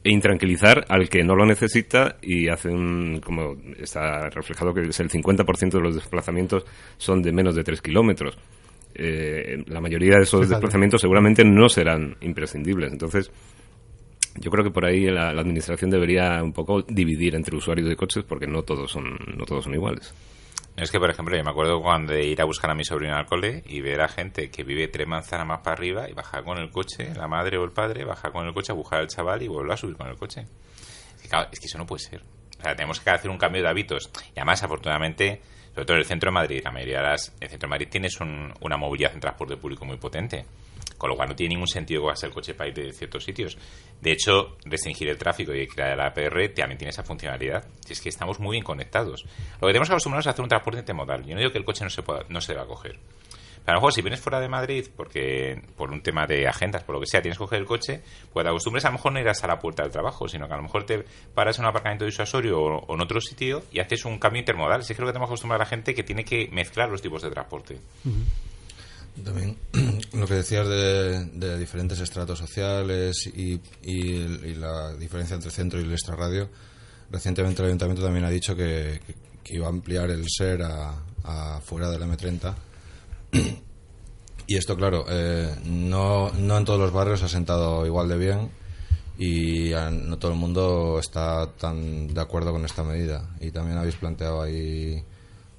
e intranquilizar al que no lo necesita y hace un, como está reflejado que es el 50% de los desplazamientos son de menos de 3 kilómetros. Eh, la mayoría de esos
Fíjate.
desplazamientos seguramente no serán imprescindibles. Entonces, yo creo que por ahí la, la administración debería un poco dividir entre usuarios de coches porque no todos son, no todos son iguales.
Es que, por ejemplo, yo me acuerdo cuando de ir a buscar a mi sobrino al cole y ver a gente que vive tres manzanas más para arriba y bajar con el coche, la madre o el padre, bajar con el coche a buscar al chaval y volver a subir con el coche. Es que, eso no puede ser. O sea, tenemos que hacer un cambio de hábitos. Y además, afortunadamente, sobre todo en el centro de Madrid, la mayoría de las, el centro de Madrid tienes un- una movilidad en transporte público muy potente. Con lo cual no tiene ningún sentido que vas el coche para ir de ciertos sitios. De hecho, restringir el tráfico y crear la APR también tiene esa funcionalidad. Si es que estamos muy bien conectados. Lo que tenemos que acostumbrarnos es a hacer un transporte intermodal. Yo no digo que el coche no se, pueda, no se deba coger. Pero a lo mejor si vienes fuera de Madrid, porque por un tema de agendas, por lo que sea, tienes que coger el coche, pues te acostumbres a lo mejor no ir hasta la puerta del trabajo, sino que a lo mejor te paras en un aparcamiento disuasorio o, o en otro sitio y haces un cambio intermodal. Sí creo que tenemos que acostumbrar a la gente que tiene que mezclar los tipos de transporte.
También lo que decías de, de diferentes estratos sociales y, y el- la diferencia entre centro y el extrarradio. Recientemente el ayuntamiento también ha dicho que, iba a ampliar el SER a, a fuera del M30. Y esto, claro, eh, no, no en todos los barrios ha sentado igual de bien y no todo el mundo está tan de acuerdo con esta medida. Y también habéis planteado ahí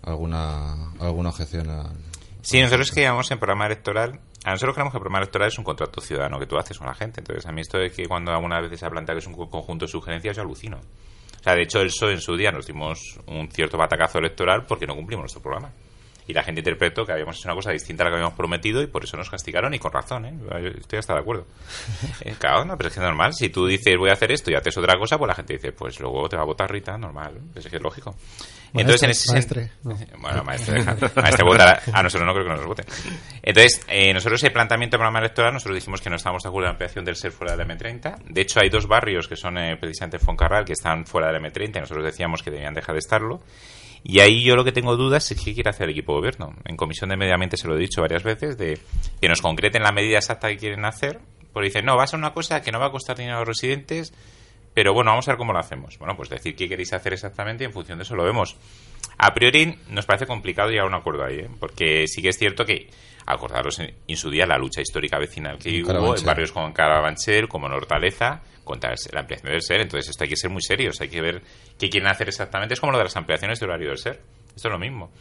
alguna, alguna objeción al,
Sí, nosotros que llevamos en programa electoral, a nosotros creemos que el programa electoral es un contrato ciudadano que tú haces con la gente. Entonces, a mí esto de que cuando algunas veces se ha planteado que es un co- conjunto de sugerencias, yo alucino. O sea, de hecho, el en su día nos dimos un cierto batacazo electoral porque no cumplimos nuestro programa. Y la gente interpretó que habíamos hecho una cosa distinta a la que habíamos prometido y por eso nos castigaron y con razón, ¿eh? Estoy hasta de acuerdo. Eh, claro, no, pero es que es normal. Si tú dices voy a hacer esto y haces otra cosa, pues la gente dice, pues luego te va a votar Rita, normal. Es que es lógico. Entonces, en ese
maestre, no.
bueno, maestre, deja- maestre votará. A nosotros no creo que nos voten. Entonces, eh, nosotros el planteamiento del programa electoral, nosotros dijimos que no estábamos de acuerdo en la ampliación del SER fuera del M30. De hecho, hay dos barrios que son eh, precisamente Foncarral que están fuera del M30 y nosotros decíamos que debían dejar de estarlo. Y ahí yo lo que tengo dudas es qué quiere hacer el equipo de gobierno. En Comisión de Medio Ambiente se lo he dicho varias veces, de que nos concreten la medida exacta que quieren hacer. Porque dicen, no, va a ser una cosa que no va a costar dinero a los residentes, pero bueno, vamos a ver cómo lo hacemos. Bueno, pues decir qué queréis hacer exactamente y en función de eso lo vemos. A priori nos parece complicado llegar a un acuerdo ahí, ¿eh? porque sí que es cierto que, acordaros en, en su día la lucha histórica vecinal que
En
hubo en barrios como Carabanchel, como en Hortaleza, contra la ampliación del SER, entonces esto hay que ser muy serios, hay que ver qué quieren hacer exactamente. Es como lo de las ampliaciones de horario del SER, esto es lo mismo.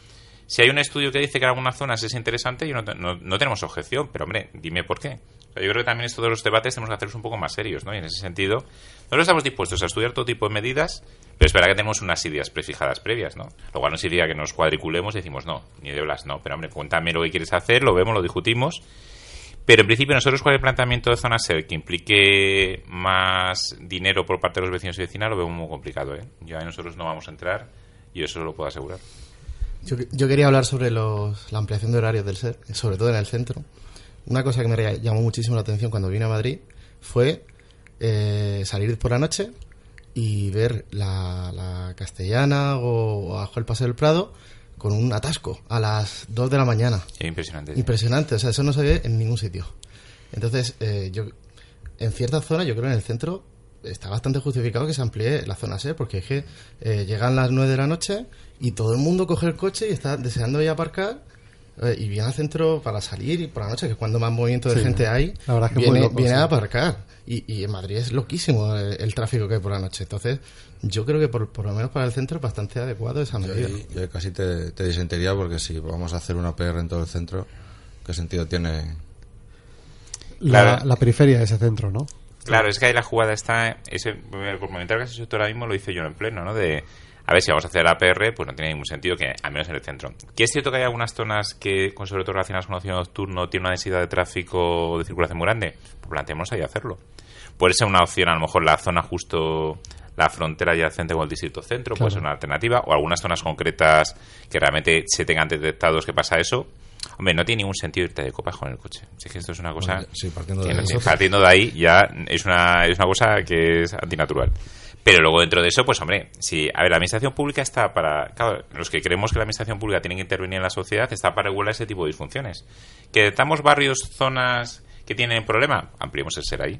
Si hay un estudio que dice que en algunas zonas es interesante, yo no, no- no tenemos objeción, pero hombre, dime por qué. O sea, yo creo que también estos de los debates tenemos que hacerlos un poco más serios, ¿no? Y en ese sentido, nosotros estamos dispuestos a estudiar todo tipo de medidas, pero es verdad que tenemos unas ideas prefijadas previas, ¿no? Lo cual no significa que nos cuadriculemos y decimos no, ni de blas, no. Pero hombre, cuéntame lo que quieres hacer, lo vemos, lo discutimos. Pero en principio nosotros cuál es el planteamiento de zona SER que implique más dinero por parte de los vecinos y vecinas lo vemos muy complicado, ¿eh? Ya nosotros no vamos a entrar y eso lo puedo asegurar.
Yo, yo quería hablar sobre los, la ampliación de horarios del SER, sobre todo en el centro. Una cosa que me llamó muchísimo la atención cuando vine a Madrid fue eh, salir por la noche y ver la, la Castellana o, o abajo el Paseo del Prado con un atasco a las 2 de la mañana.
Es impresionante.
Impresionante, o sea, eso no se ve en ningún sitio. Entonces, eh, yo, en ciertas zonas, yo creo en el centro está bastante justificado que se amplíe la zona SER, porque es que eh, llegan las 9 de la noche y todo el mundo coge el coche y está deseando ir a aparcar eh, y viene al centro para salir y por la noche, que es cuando más movimiento de
Sí,
gente hay,
la verdad es que
viene,
loco,
viene
sí.
a aparcar. Y, y en Madrid es loquísimo el, el tráfico que hay por la noche. Entonces, yo creo que por, por lo menos para el centro es bastante adecuado esa
Yo,
medida.
ahí- yo casi te, te disentiría porque si vamos a hacer una PR en todo el centro, ¿qué sentido tiene?
La, periferia de ese centro, ¿no?
Claro, es que ahí la jugada está. Ese, el comentario que has hecho tú ahora mismo lo hice yo en pleno, ¿no? De. A ver, si vamos a hacer APR, pues no tiene ningún sentido que, al menos en el centro. Que es cierto que hay algunas zonas que, con sobre todo relacionadas con el ocio nocturno, tienen una densidad de tráfico o de circulación muy grande. Pues planteemos ahí hacerlo. Puede ser una opción, a lo mejor la zona justo, la frontera adyacente con el distrito centro, puede
Claro.
ser una alternativa. O algunas zonas concretas que realmente se tengan detectados que pasa eso. Hombre, no tiene ningún sentido irte de copas con el coche. Si es que esto es una cosa
Bueno, sí, partiendo de
que partiendo de ahí ya es una, es una cosa que es antinatural. Pero luego dentro de eso, pues hombre, si, a ver, la administración pública está para, claro, los que creemos que la administración pública tiene que intervenir en la sociedad, está para regular ese tipo de disfunciones. Que estamos barrios, zonas que tienen problema, ampliemos el ser ahí.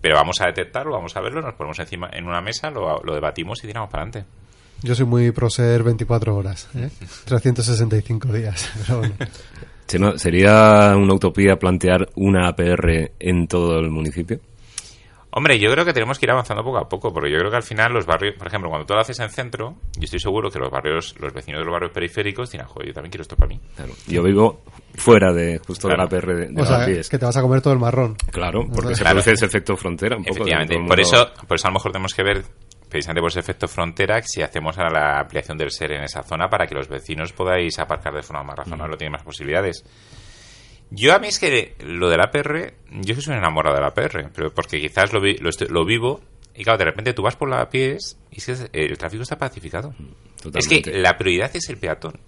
Pero vamos a detectarlo, vamos a verlo, nos ponemos encima en una mesa, lo, lo debatimos y tiramos para adelante.
Yo soy muy pro ser 24 horas, ¿eh? 365 días. Pero bueno.
¿Sería una utopía plantear una APR en todo el municipio?
Hombre, yo creo que tenemos que ir avanzando poco a poco, porque yo creo que al final los barrios, por ejemplo, cuando tú lo haces en centro, yo estoy seguro que los barrios, los vecinos de los barrios periféricos dirán, joder, yo también quiero esto para mí.
Claro. Yo vivo fuera de justo
Claro.
de la APR de, de
O sea,
Lavapiés.
que te vas a comer todo el marrón.
Claro, porque se produce ese efecto frontera un poco.
Efectivamente. Por eso, por eso a lo mejor tenemos que ver, precisamente por ese efecto frontera, si hacemos ahora la ampliación del ser en esa zona para que los vecinos podáis aparcar de forma más razonable, tienen más posibilidades. Yo a mí es que lo del APR, yo soy un enamorado del APR, pero porque quizás lo, vi- lo, vivo y claro, de repente tú vas por la pies y es que el tráfico está pacificado. Es que la prioridad es el peatón.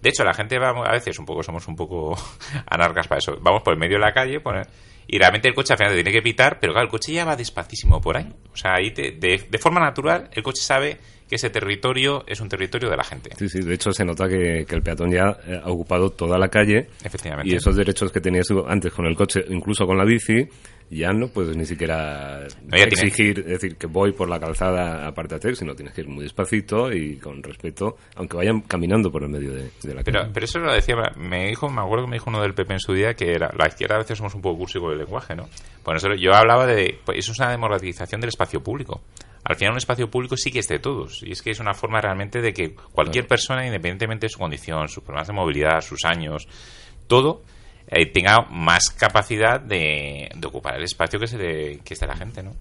De hecho, la gente va a veces un poco, somos un poco anarcas para eso. Vamos por el medio de la calle pone- y realmente el coche al final te tiene que pitar, pero claro, el coche ya va despacísimo por ahí. O sea, ahí te- de, de forma natural el coche sabe que ese territorio es un territorio de la gente.
Sí, sí, de hecho se nota que, que el peatón ya eh, ha ocupado toda la calle
Efectivamente.
y esos derechos que tenías antes con el coche, incluso con la bici, ya no puedes ni siquiera
No, ya tiene-
exigir, decir, que voy por la calzada apártate, sino tienes que ir muy despacito y con respeto, aunque vayan caminando por el medio de, de la
Pero,
calle.
pero eso lo decía, me dijo, me acuerdo que me dijo uno del PP en su día que era, la izquierda a veces somos un poco cursi con el lenguaje, ¿no? Nosotros- yo hablaba de, pues eso es una democratización del espacio público. Al final un espacio público sí que es de todos. Y es que es una forma realmente de que cualquier persona, independientemente de su condición, sus problemas de movilidad, sus años, todo, eh, tenga más capacidad de, de ocupar el espacio que, se le, que está la gente, ¿no?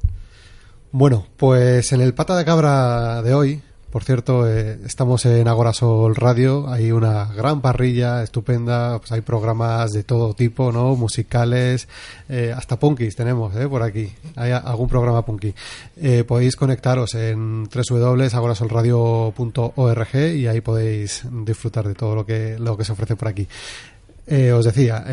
Bueno, pues en el pata de cabra de hoy, por cierto, eh, estamos en Agorasol Radio, hay una gran parrilla estupenda, pues hay programas de todo tipo, ¿no? Musicales, eh, hasta punkis tenemos, ¿eh? Por aquí, hay algún programa punky. Eh, podéis conectaros en www.agorasolradio.org y ahí podéis disfrutar de todo lo que, lo que se ofrece por aquí. Os decía,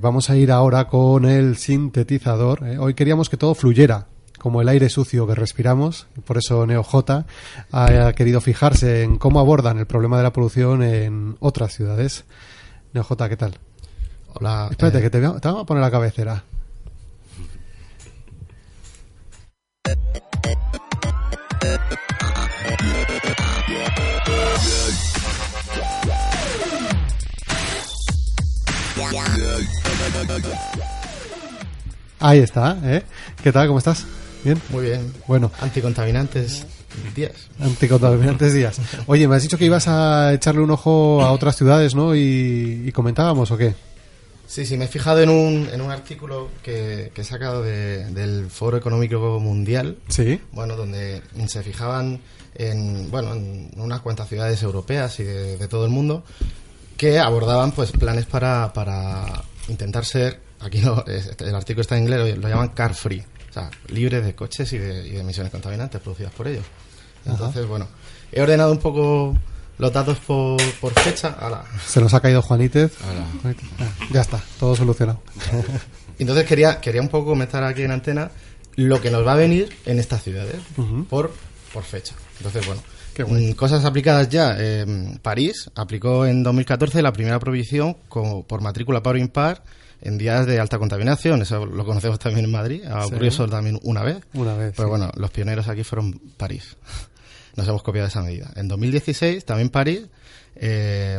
vamos a ir ahora con el sintetizador. Hoy queríamos que todo fluyera, como el aire sucio que respiramos. Por eso NeoJ ha querido fijarse en cómo abordan el problema de la polución en otras ciudades. NeoJ, ¿qué tal?
Hola.
Espérate,
eh,
que te, te vamos a poner la cabecera. Ahí está, ¿eh? ¿Qué tal? ¿Cómo estás? ¿Bien?
Muy bien.
Bueno,
Anticontaminantes 10.
anticontaminantes días. Oye, me has dicho que ibas a echarle un ojo a otras ciudades, ¿no? Y, y comentábamos, ¿o qué?
Sí, sí, me he fijado en un, en un artículo que, que he sacado de- del Foro Económico Mundial,
Sí.
bueno, donde se fijaban en, bueno, en unas cuantas ciudades europeas y de, de todo el mundo que abordaban pues planes para, para intentar ser, aquí no, el artículo está en inglés, lo llaman car free, o sea, libre de coches y de, y de emisiones contaminantes producidas por ellos. Entonces, bueno, he ordenado un poco los datos por, por fecha. Ala.
Se nos ha caído Juanítez. Ya está, todo solucionado.
Entonces quería, quería un poco comentar aquí en antena lo que nos va a venir en estas ciudades por, por fecha. Entonces, bueno, mm, cosas aplicadas ya. Eh, París aplicó en 2014 la primera prohibición como por matrícula par o impar en días de alta contaminación. Eso lo conocemos también en Madrid. Ha
Sí.
ocurrido eso también una vez.
Una vez.
Pero
sí.
bueno, los pioneros aquí fueron París. Nos hemos copiado esa medida. En 2016, también París eh,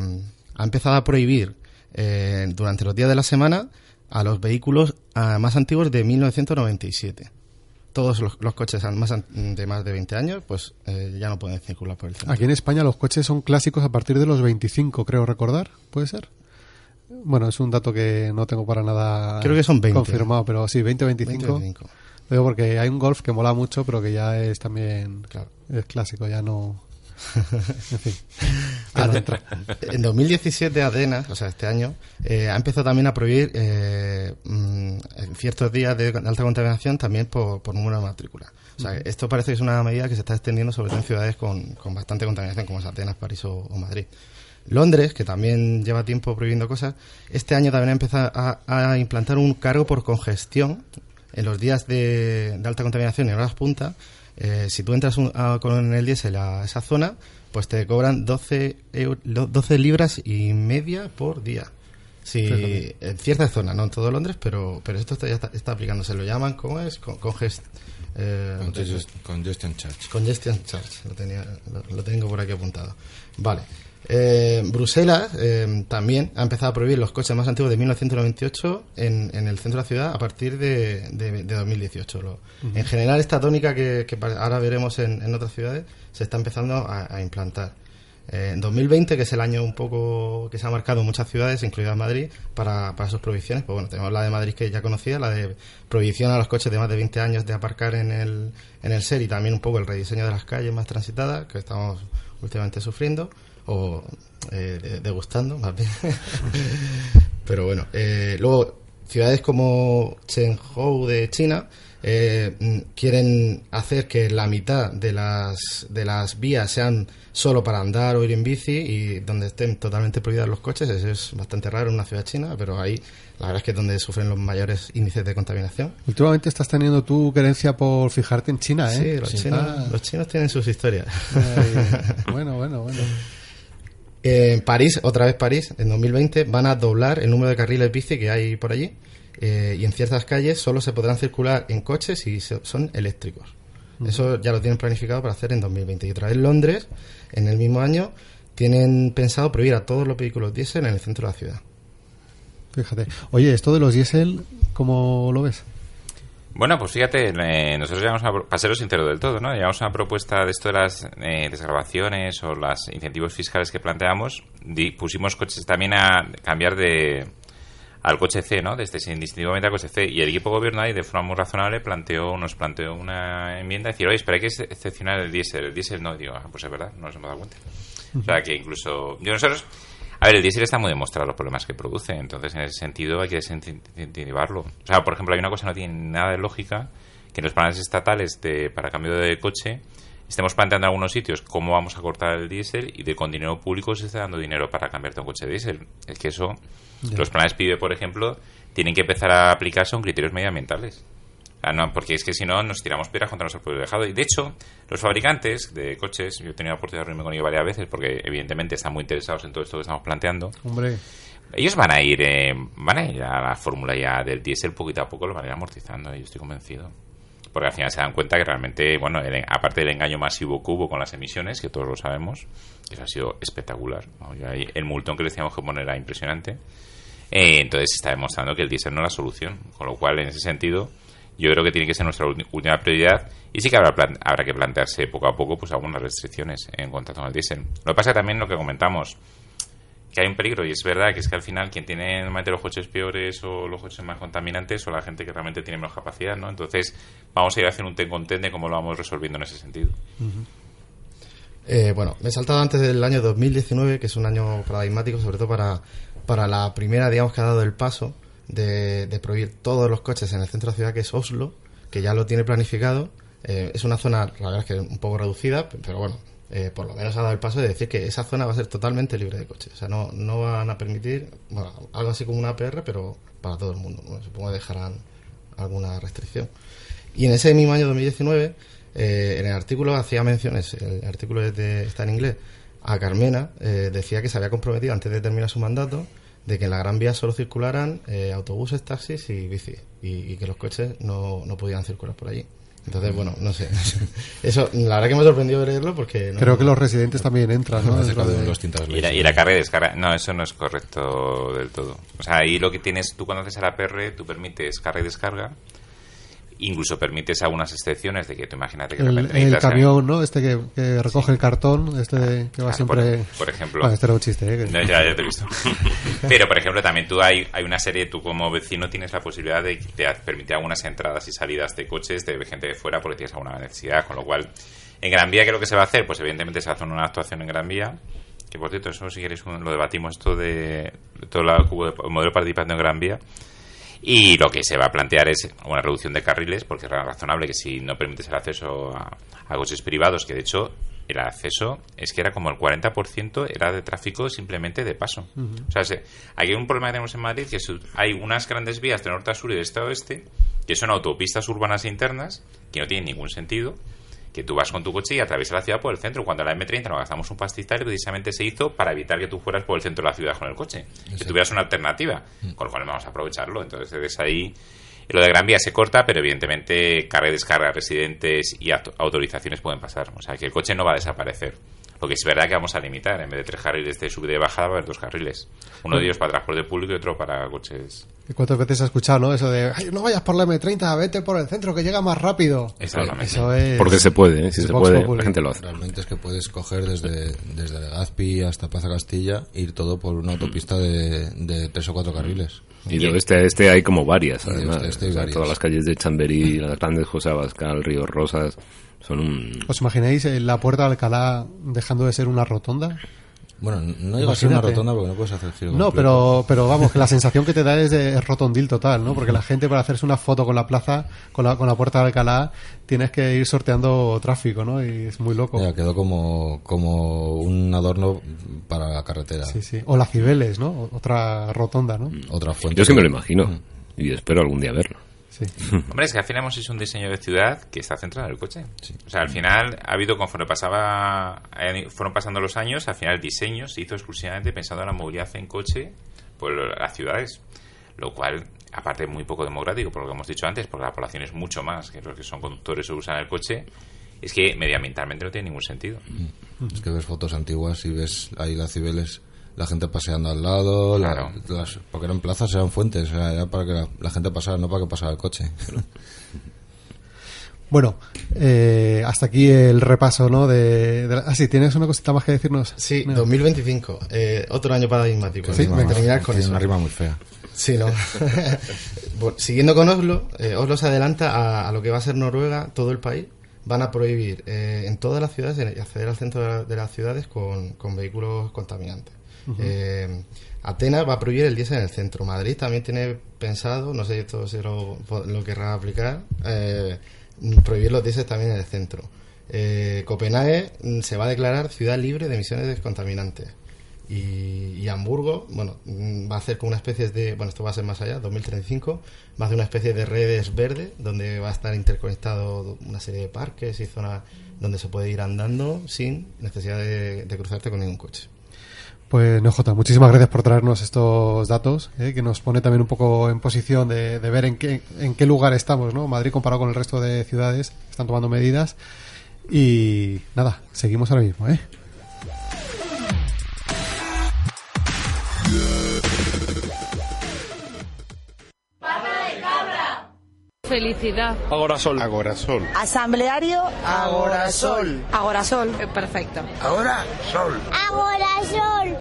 ha empezado a prohibir eh, durante los días de la semana a los vehículos ah, más antiguos de 1997. Todos los, los coches más de más de 20 años, pues eh, ya no pueden circular por el centro.
Aquí en España los coches son clásicos a partir de los 25, creo recordar. ¿Puede ser? Bueno, es un dato que no tengo para nada
Creo que son 20.
confirmado, pero sí, 20 25.
25.
Lo digo porque hay un Golf que mola mucho, pero que ya es también
Claro.
es clásico, ya no... en fin.
Ah. En 2017 Atenas, o sea, este año, eh, ha empezado también a prohibir eh, mm, en ciertos días de alta contaminación también por, por número de matrícula. O sea, esto parece que es una medida que se está extendiendo sobre todo en ciudades con, con bastante contaminación como es Atenas, París o, o Madrid. Londres, que también lleva tiempo prohibiendo cosas, este año también ha empezado a, a implantar un cargo por congestión en los días de, de alta contaminación y en horas punta. eh, si tú entras un- a- con el diésel a esa zona, pues te cobran 12, eu- lo- 12 libras y media por día. Sí, en ciertas zonas, no en todo Londres, pero, pero esto está- ya está, está aplicándose. Lo llaman, ¿cómo es? Con, congest- eh,
Congestion, congestion charge.
Congestion Charge, lo, tenía, lo, lo tengo por aquí apuntado. Vale. Eh, Bruselas eh, también ha empezado a prohibir los coches más antiguos de 1998 en, en el centro de la ciudad a partir de, de- de 2018. Lo- En general, esta tónica que, ahora veremos en, en otras ciudades se está empezando a, a implantar. Eh, en 2020, que es el año un poco que se ha marcado en muchas ciudades, incluida Madrid, para, para sus prohibiciones, pues bueno, tenemos la de Madrid que ya conocía, la de prohibición a los coches de más de 20 años de aparcar en el, en el SER y también un poco el rediseño de las calles más transitadas, que estamos últimamente sufriendo, o eh, de- degustando, más bien. Pero bueno, eh, luego ciudades como Chengzhou de China eh, mm, quieren hacer que la mitad de las, de las vías sean solo para andar o ir en bici y donde estén totalmente prohibidas los coches. Eso es bastante raro en una ciudad china, pero ahí la verdad es que es donde sufren los mayores índices de contaminación.
Últimamente estás teniendo tu querencia por fijarte en China, ¿eh?
Sí, los, chinos,
Ah,
los chinos tienen sus historias.
ay, bueno, bueno, bueno.
En París, otra vez París, en 2020 van a doblar el número de carriles bici que hay por allí eh, y en ciertas calles solo se podrán circular en coches si son eléctricos. Eso ya lo tienen planificado para hacer en 2020. Y otra vez Londres, en el mismo año, tienen pensado prohibir a todos los vehículos diésel en el centro de la ciudad.
Fíjate. Oye, esto de los diésel, ¿cómo lo ves?
Bueno, pues fíjate, eh, nosotros llevamos una, para seros sincero del todo, ¿no? Llevamos una propuesta de esto de las eh, desgrabaciones o los incentivos fiscales que planteamos. Di- pusimos coches también a cambiar de al coche C, ¿no? Desde indistintivamente al coche C. Y el equipo gobierno ahí, de forma muy razonable, planteó, nos planteó una enmienda, decir, oye, espera, hay que ex- excepcionar el diésel. El diésel no, digo, ah, pues es verdad, no nos hemos dado cuenta. O sea, que incluso... Yo nosotros... A ver, el diésel está muy demostrado los problemas que produce, entonces en ese sentido hay que desincentivarlo. O sea, por ejemplo, hay una cosa que no tiene nada de lógica, que en los planes estatales de, para cambio de coche estemos planteando en algunos sitios cómo vamos a cortar el diésel y de con dinero público se está dando dinero para cambiarte a un coche de diésel. Es que eso, los planes PIB, por ejemplo, tienen que empezar a aplicarse con criterios medioambientales. Ah, no, porque es que si no nos tiramos piedras contra nuestro propio tejado. Y de hecho, los fabricantes de coches, yo he tenido la oportunidad de reunirme con ellos varias veces porque evidentemente están muy interesados en todo esto que estamos planteando.
Hombre,
Ellos van a ir eh, van a ir a la fórmula ya del diésel poquito a poco, lo van a ir amortizando, yo estoy convencido. Porque al final se dan cuenta que realmente, bueno, el- aparte del engaño masivo que hubo con las emisiones, que todos lo sabemos, eso ha sido espectacular. el multón que le decíamos que poner era impresionante. Eh, entonces se está demostrando que el diésel no es la solución. Con lo cual, en ese sentido, yo creo que tiene que ser nuestra última prioridad y sí que habrá, plan- habrá que plantearse poco a poco pues algunas restricciones en contacto con el diésel. Lo que pasa también lo que comentamos, que hay un peligro y es verdad que es que al final quien tiene normalmente los coches peores o los coches más contaminantes o la gente que realmente tiene menos capacidad, ¿no? Entonces vamos a ir hacer un ten con ten de cómo lo vamos resolviendo en ese sentido.
Eh, bueno, me he saltado antes del año 2019, que es un año paradigmático, sobre todo para, para la primera, digamos, que ha dado el paso de, prohibir todos los coches en el centro de la ciudad, que es Oslo, que ya lo tiene planificado. Eh, es una zona, la verdad es que un poco reducida, pero bueno, eh, por lo menos ha dado el paso de decir que esa zona va a ser totalmente libre de coches. O sea, no, no van a permitir, bueno, algo así como una APR, pero para todo el mundo. ¿no? Supongo que dejarán alguna restricción. Y en ese mismo año 2019, eh, en el artículo hacía menciones, el artículo de, está en inglés, a Carmena eh, decía que se había comprometido antes de terminar su mandato de que en la Gran Vía solo circularan eh, autobuses, taxis y bici y, y que los coches no, no podían circular por allí. Entonces, bueno, no sé. Eso, la verdad que me ha sorprendido leerlo porque... no-
creo que los residentes también entran, ¿no?
De
de-
los
Y la, y la carga y descarga, no, eso no es correcto del todo. O sea, ahí lo que tienes, tú cuando haces el APR, tú permites carga y descarga, incluso permites algunas excepciones de que tú imagínate que
El, el camión, ¿no? Este que, que recoge el cartón, este de- que va siempre...
por- por ejemplo.
Bueno, este era un chiste, ¿eh?
No, ya, ya te he visto. Pero, por ejemplo, también tú hay, hay una serie, tú como vecino tienes la posibilidad de, de permitir algunas entradas y salidas de coches de gente de fuera porque tienes alguna necesidad. Con lo cual, en Gran Vía, ¿qué es lo que se va a hacer? Pues evidentemente se hacer una actuación en Gran Vía. Que por cierto, eso si queréis lo debatimos esto de, todo el modelo participante en Gran Vía. Y lo que se va a plantear es una reducción de carriles, porque es razonable que si no permites el acceso a, a coches privados, que de hecho el acceso es que era como el 40% era de tráfico simplemente de paso. O sea, se- aquí hay un problema que tenemos en Madrid, que es- hay unas grandes vías de norte a sur y de este a oeste, que son autopistas urbanas internas, que no tienen ningún sentido, que tú vas con tu coche y atraviesas la ciudad por el centro. Cuando la M30 nos gastamos un pastizal, precisamente se hizo para evitar que tú fueras por el centro de la ciudad con el coche. Que tuvieras una alternativa, con lo cual vamos a aprovecharlo. Entonces, desde ahí, lo de Gran Vía se corta, pero evidentemente carga y descarga, residentes y auto- autorizaciones pueden pasar. O sea, que el coche no va a desaparecer. Lo que es verdad que vamos a limitar, en vez de tres carriles de subida y bajada, va a haber dos carriles. Uno de ellos para transporte público y otro para coches.
¿Y ¿Cuántas veces has escuchado, no? Eso de, "Ay, no vayas por la M30, vete por el centro, que llega más rápido.
Exactamente.
Eso es...
Porque se puede, ¿eh? si se puede,
Populi.
la gente lo hace.
Realmente es que puedes coger desde, desde Legazpi hasta Plaza Castilla, ir todo por una autopista de, de tres o cuatro carriles.
Y de oeste a este hay como varias, además.
este hay
O sea,
varias.
todas las calles de Chamberí, las grandes José Abascal, Río Rosas, son un...
¿Os imagináis la puerta de Alcalá dejando de ser una rotonda?
Bueno, no llega a ser una rotonda porque no puedes hacer giro
No, pero, pero vamos, que la sensación que te da es de rotondil total, ¿no? Porque la gente para hacerse una foto con la plaza, con la, con la puerta de Alcalá, tienes que ir sorteando tráfico, ¿no? Y es muy loco.
Ya, quedó como, como un adorno para la carretera.
Sí, sí. O la Cibeles, ¿no? Otra rotonda, ¿no?
Otra fuente.
Yo sí me lo imagino. Y espero algún día verlo.
Sí.
Hombre, es que al final hemos hecho un diseño de ciudad que está centrado en el coche. O sea, al final ha habido, conforme pasaba, eh, fueron pasando los años, al final el diseño se hizo exclusivamente pensando en la movilidad en coche por las ciudades. Lo cual, aparte, muy poco democrático, por lo que hemos dicho antes, porque la población es mucho más que los que son conductores o usan el coche, es que medioambientalmente no tiene ningún sentido.
Es que ves fotos antiguas y ves ahí las cibeles, la gente paseando al lado, la-
Claro.
las, porque eran plazas, eran fuentes, era para que la, la gente pasara, no para que pasara el coche.
Bueno, eh, hasta aquí el repaso, ¿no? De, de la- ah, sí, ¿tienes una cosita más que decirnos?
Sí,
Mira.
2025, eh, otro año paradigmático.
Sí, venga.
terminar con
Tiene
eso.
una rima muy fea.
Sí, ¿no? Bueno, siguiendo con Oslo, eh, Oslo se adelanta a, a lo que va a ser Noruega, todo el país. Van a prohibir eh, en todas las ciudades acceder al centro de, la- de las ciudades con, con vehículos contaminantes. Eh, Atenas va a prohibir el diésel en el centro. Madrid también tiene pensado, no sé si esto se lo, lo querrá aplicar, eh, prohibir los diésel también en el centro. Eh, Copenhague mm, se va a declarar ciudad libre de emisiones descontaminantes. Y, y Hamburgo, bueno, mm, va a hacer como una especie de, bueno, esto va a ser más allá, 2035, va a hacer una especie de redes verdes donde va a estar interconectado una serie de parques y zonas donde se puede ir andando sin necesidad de cruzarte con ningún coche.
Pues no, Jota, muchísimas gracias por traernos estos datos, eh, que nos pone también un poco en posición de, de ver en qué, en qué lugar estamos, ¿no? Madrid comparado con el resto de ciudades, están tomando medidas. Y nada, seguimos ahora mismo, ¿eh?
Felicidad.
Agorasol. Agorasol.
Asambleario Agorasol.
Agorasol. Eh, perfecto.
Ahora Sol. Agorasol.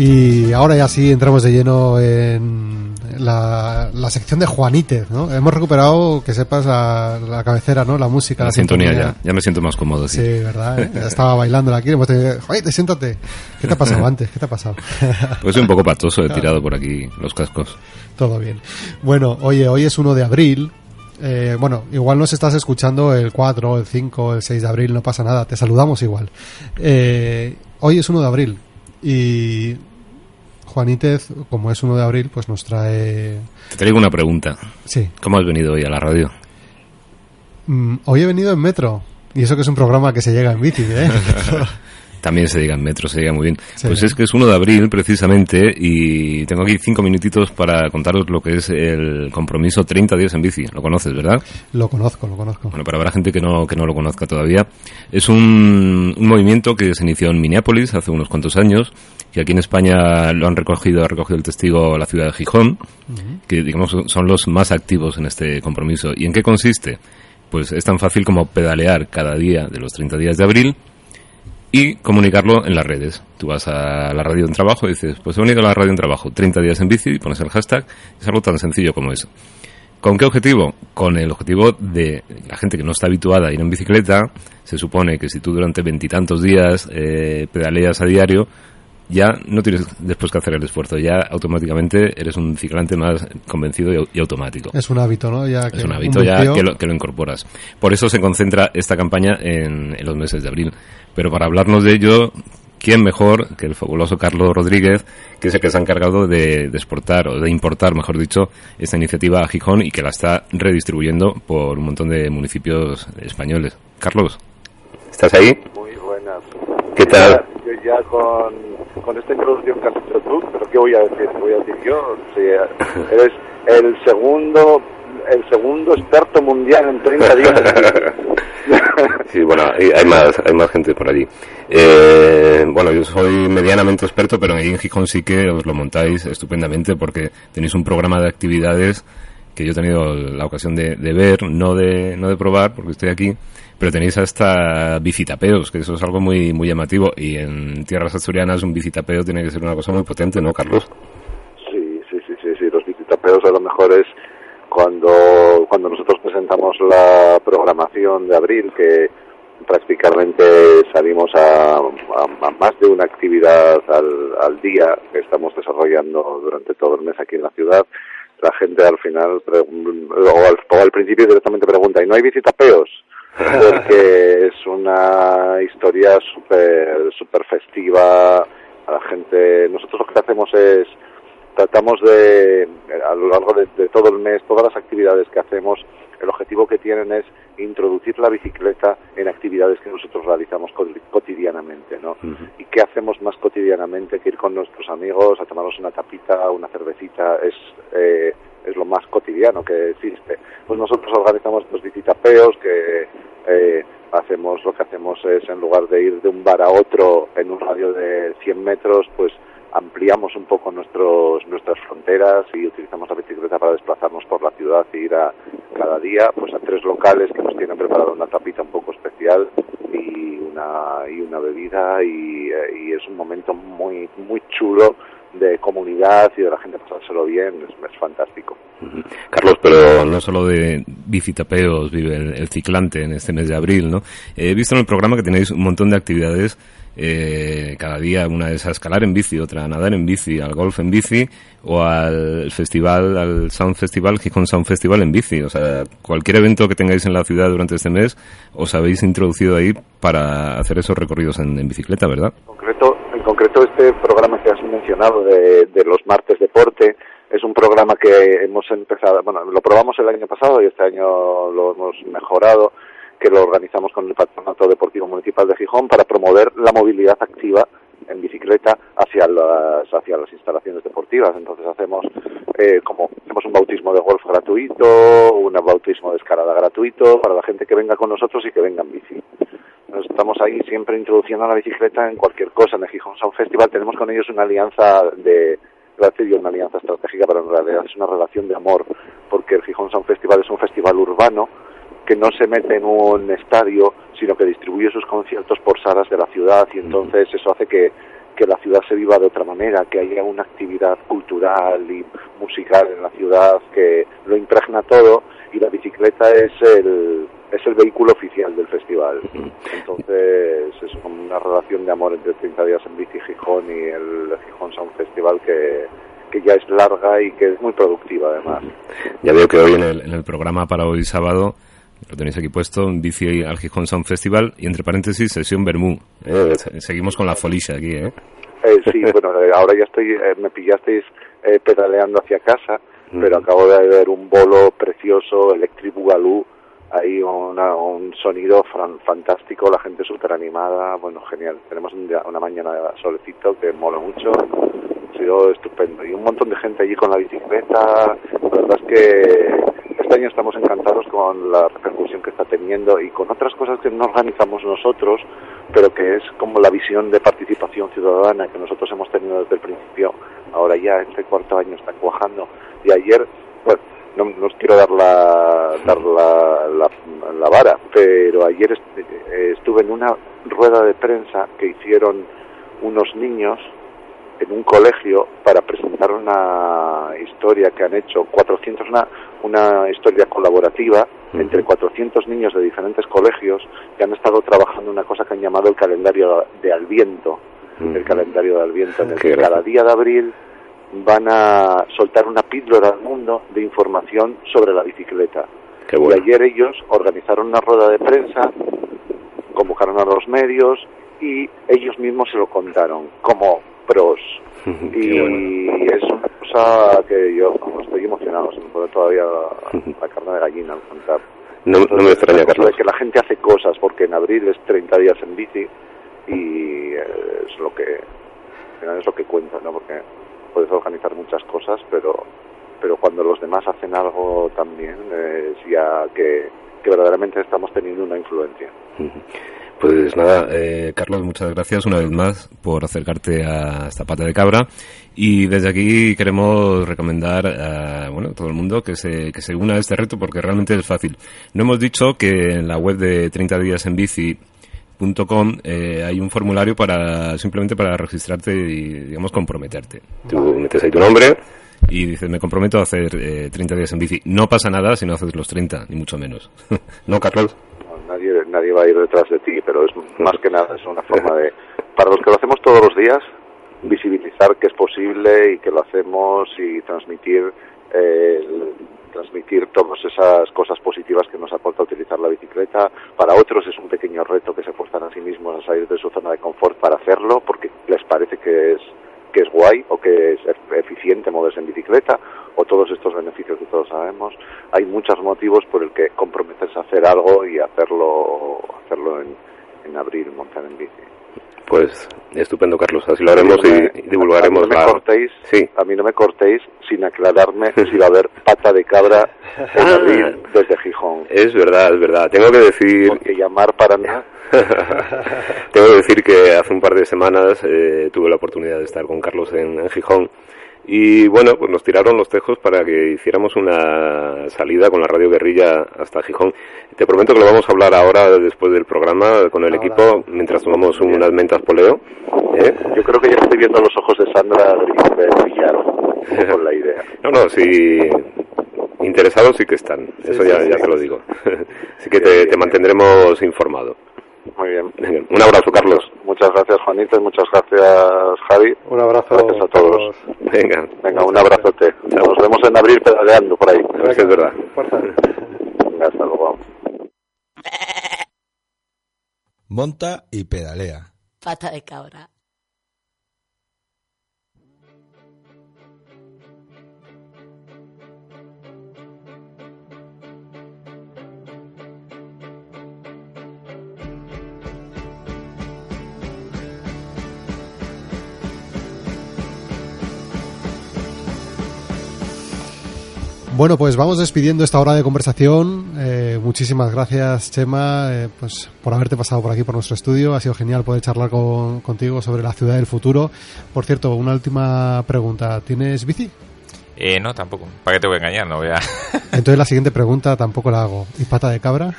Y ahora ya sí entramos de lleno en la, la sección de Juanítez, ¿no? Hemos recuperado, que sepas, la, la cabecera, ¿no? La música.
La, sintonía, ya, ya me siento más cómodo. Sí,
Sí, ¿verdad? eh? Estaba bailando aquí, hemos tenido, Juanítez, siéntate. ¿Qué te ha pasado antes? ¿Qué te ha pasado?
Pues soy un poco patoso, he tirado por aquí los cascos.
Todo bien. Bueno, oye, hoy es 1 de abril. Eh, bueno, igual nos estás escuchando el 4, el 5, el 6 de abril, no pasa nada, te saludamos igual. Eh, hoy es 1 de abril y Juanítez, como es 1 de abril, pues nos trae...
Te traigo una pregunta.
Sí.
¿Cómo has venido hoy a la radio?
Mm, hoy he venido en metro y eso que es un programa que se llega en bici, ¿eh?
También se diga en metro, se diga muy bien.
Sí.
Pues es que es 1 de abril precisamente y tengo aquí cinco minutitos para contaros lo que es el compromiso 30 días en bici. Lo conoces, ¿verdad?
lo conozco, lo conozco.
Bueno, para habrá gente que no, que no lo conozca todavía. Es un, un movimiento que se inició en Minneapolis hace unos cuantos años, que aquí en España lo han recogido, ha recogido el testigo la ciudad de Gijón, que digamos son los más activos en este compromiso. ¿Y en qué consiste? Pues es tan fácil como pedalear cada día de los 30 días de abril y comunicarlo en las redes. Tú vas a la radio en trabajo y dices, pues he venido a la radio en trabajo, 30 días en bici, y pones el hashtag, es algo tan sencillo como eso. ¿Con qué objetivo? Con el objetivo de la gente que no está habituada a ir en bicicleta, se supone que si tú durante veintitantos días eh, pedaleas a diario, ya no tienes después que hacer el esfuerzo, ya automáticamente eres un ciclante más convencido y, au- y automático.
Es un hábito, ¿no? Ya que
Es un hábito ya que lo, que lo incorporas. Por eso se concentra esta campaña en, en los meses de abril. Pero para hablarnos de ello, ¿quién mejor que el fabuloso Carlos Rodríguez, que es el que se ha encargado de, de exportar, o de importar, mejor dicho, esta iniciativa a Gijón y que la está redistribuyendo por un montón de municipios españoles? Carlos, ¿estás ahí?
Muy buenas.
¿Qué tal?
Ya con, con esta introducción que has hecho tú, pero ¿qué voy a decir? ¿Qué voy a decir yo? Sí, eres el segundo el segundo experto mundial en 30 días.
Sí, bueno, hay, más, hay más gente por allí. Eh, bueno, yo soy medianamente experto, pero en Gijón sí que os lo montáis estupendamente porque tenéis un programa de actividades que yo he tenido la ocasión de, de ver, no de, no de probar porque estoy aquí, pero tenéis hasta bicitapeos, que eso es algo muy, muy llamativo y en tierras asturianas un bicitapeo tiene que ser una cosa muy potente, ¿no, Carlos?
Sí, sí, sí, sí, sí. Los visitapeos a lo mejor es cuando, cuando nosotros presentamos la programación de abril, que prácticamente salimos a, a- más de una actividad al, día que estamos desarrollando durante todo el mes aquí en la ciudad. La gente al final, o al, o al principio directamente pregunta, ¿y no hay visitapeos? Porque es una historia súper super festiva. A la gente, nosotros lo que hacemos es tratamos de, a lo largo de, de todo el mes, todas las actividades que hacemos, el objetivo que tienen es introducir la bicicleta en actividades que nosotros realizamos co- cotidianamente, ¿no? ¿Y qué hacemos más cotidianamente que ir con nuestros amigos a tomarnos una tapita, una cervecita? Es, eh, es lo más cotidiano que existe. Pues nosotros organizamos estos visitapeos que eh, hacemos, lo que hacemos es en lugar de ir de un bar a otro en un radio de 100 metros, pues ampliamos un poco nuestros, nuestras fronteras y utilizamos la bicicleta para desplazarnos por la ciudad e ir a cada día pues a tres locales que nos tienen preparado una tapita un poco especial y una y una bebida y, eh, es un momento muy muy chulo de comunidad y de la gente pasárselo bien es, es fantástico
Carlos, pero no solo de bicitapeos vive el, el ciclante en este mes de abril, ¿no? He visto en el programa que tenéis un montón de actividades eh, cada día, una es a escalar en bici, otra a nadar en bici, al golf en bici o al festival, al Sound Festival, Gijón Sound Festival en bici. O sea, cualquier evento que tengáis en la ciudad durante este mes os habéis introducido ahí para hacer esos recorridos en, en bicicleta, ¿verdad?
En concreto, en concreto este programa que has mencionado de, de los martes deporte es un programa que hemos empezado, bueno, lo probamos el año pasado y este año lo hemos mejorado, que lo organizamos con el Patronato Deportivo Municipal de Gijón para promover la movilidad activa en bicicleta hacia las hacia las instalaciones deportivas. Entonces hacemos eh, como hacemos un bautismo de golf gratuito, un bautismo de escalada gratuito para la gente que venga con nosotros y que venga en bici. Nos estamos ahí siempre introduciendo la bicicleta en cualquier cosa. En el Gijón Sound Festival tenemos con ellos una alianza de y una alianza estratégica, pero en realidad. Es una relación de amor, porque el Gijón Sound Festival es un festival urbano que no se mete en un estadio, sino que distribuye sus conciertos por salas de la ciudad y entonces eso hace que, que la ciudad se viva de otra manera, que haya una actividad cultural y musical en la ciudad que lo impregna todo y la bicicleta es el, es el vehículo oficial del festival. Entonces es como una relación de amor entre 30 días en bici Gijón y el Gijón Sound Festival que, que ya es larga y que es muy productiva además.
Ya veo que hoy en el, en el programa para hoy sábado lo tenéis aquí puesto, bici al Gijón Sound Festival y entre paréntesis sesión Bermú. ¿eh? Seguimos con la folisha aquí, ¿eh?
Eh, sí, bueno, eh, ahora ya estoy, eh, me pillasteis eh, pedaleando hacia casa, pero acabo de ver un bolo precioso, Electric Boogaloo, ahí una, un sonido fan- fantástico, la gente súper animada, bueno, genial. Tenemos un día- una mañana de solecito que mola mucho, ha sido estupendo. Y un montón de gente allí con la bicicleta, la verdad es que este año estamos encantados con la repercusión que está teniendo y con otras cosas que no organizamos nosotros, pero que es como la visión de participación ciudadana que nosotros hemos tenido desde el principio. Ahora ya este cuarto año está cuajando. Y ayer, bueno, no, no os quiero dar la, dar la, la, la vara, pero ayer eh, estuve en una rueda de prensa que hicieron unos niños en un colegio para presentar una historia que han hecho 400 una, una historia colaborativa entre 400 niños de diferentes colegios que han estado trabajando una cosa que han llamado el calendario de Alviento el calendario de Alviento en el que cada día de abril van a soltar una píldora al mundo de información sobre la bicicleta
Qué bueno.
y ayer ellos organizaron una rueda de prensa convocaron a los medios y ellos mismos se lo contaron como pros y es una cosa que yo estoy emocionado, se me pone todavía la, la carne de gallina al contar.
No, no me extraña, Carlos.
de que la gente hace cosas, porque en abril es 30 días en bici y eh, es lo que, es lo que cuenta, ¿no? Porque puedes organizar muchas cosas, pero pero cuando los demás hacen algo también es ya que, verdaderamente estamos teniendo una influencia.
Pues nada, eh, Carlos, muchas gracias una vez más por acercarte a esta pata de cabra. Y desde aquí queremos recomendar a bueno, todo el mundo que se, que se una a este reto porque realmente es fácil. No hemos dicho que en la web de 30 días en bici.com eh, hay un formulario para simplemente para registrarte y digamos comprometerte. Tú metes ahí tu nombre y dices me comprometo a hacer eh, 30 días en bici. No pasa nada si no haces los 30, ni mucho menos. ¿No, Carlos?
Nadie, nadie va a ir detrás de ti, pero es más que nada es una forma de, para los que lo hacemos todos los días, visibilizar que es posible y que lo hacemos y transmitir, eh, transmitir todas esas cosas positivas que nos aporta utilizar la bicicleta. Para otros es un pequeño reto que se forzan a sí mismos a salir de su zona de confort para hacerlo, porque les parece que es que es guay o que es ef- eficiente moverse en bicicleta o todos estos beneficios que todos sabemos. Hay muchos motivos por el que comprometerse a hacer algo y hacerlo hacerlo en, en abril, montar en bici.
Pues estupendo, Carlos. Así lo haremos y, divulgaremos
a mí no me
la...
cortéis,
Sí.
a mí no me cortéis sin aclararme si va a haber pata de cabra en abril desde Gijón.
Es verdad, es verdad. Tengo que decir...
Porque llamar para nada.
Tengo que decir que hace un par de semanas eh, tuve la oportunidad de estar con Carlos en, en Gijón y bueno, pues nos tiraron los tejos para que hiciéramos una salida con la radio guerrilla hasta Gijón. Te prometo que lo vamos a hablar ahora después del programa con el equipo mientras tomamos unas mentas poleo. ¿eh?
Yo creo que ya estoy viendo los ojos de Sandra de poco con la idea.
No, no, sí. Interesados sí que están, eso ya, ya te lo digo. Así que te, te mantendremos informado.
Muy bien.
Venga, Un abrazo, Carlos.
Muchas gracias, Juanita, y muchas gracias, Javi.
Un abrazo.
Gracias a todos.
Venga.
Venga, un abrazote. Nos vemos en abril pedaleando por ahí.
A es verdad.
Venga, hasta luego.
Monta y pedalea.
Pata de cabra.
Bueno, pues vamos despidiendo esta hora de conversación. Eh, muchísimas gracias, Chema, eh, pues por haberte pasado por aquí por nuestro estudio. Ha sido genial poder charlar con- contigo sobre la ciudad del futuro. Por cierto, una última pregunta. ¿Tienes bici?
Eh, no, tampoco. ¿Para qué te voy a engañar? No voy a...
Entonces la siguiente pregunta tampoco la hago. ¿Y pata de cabra?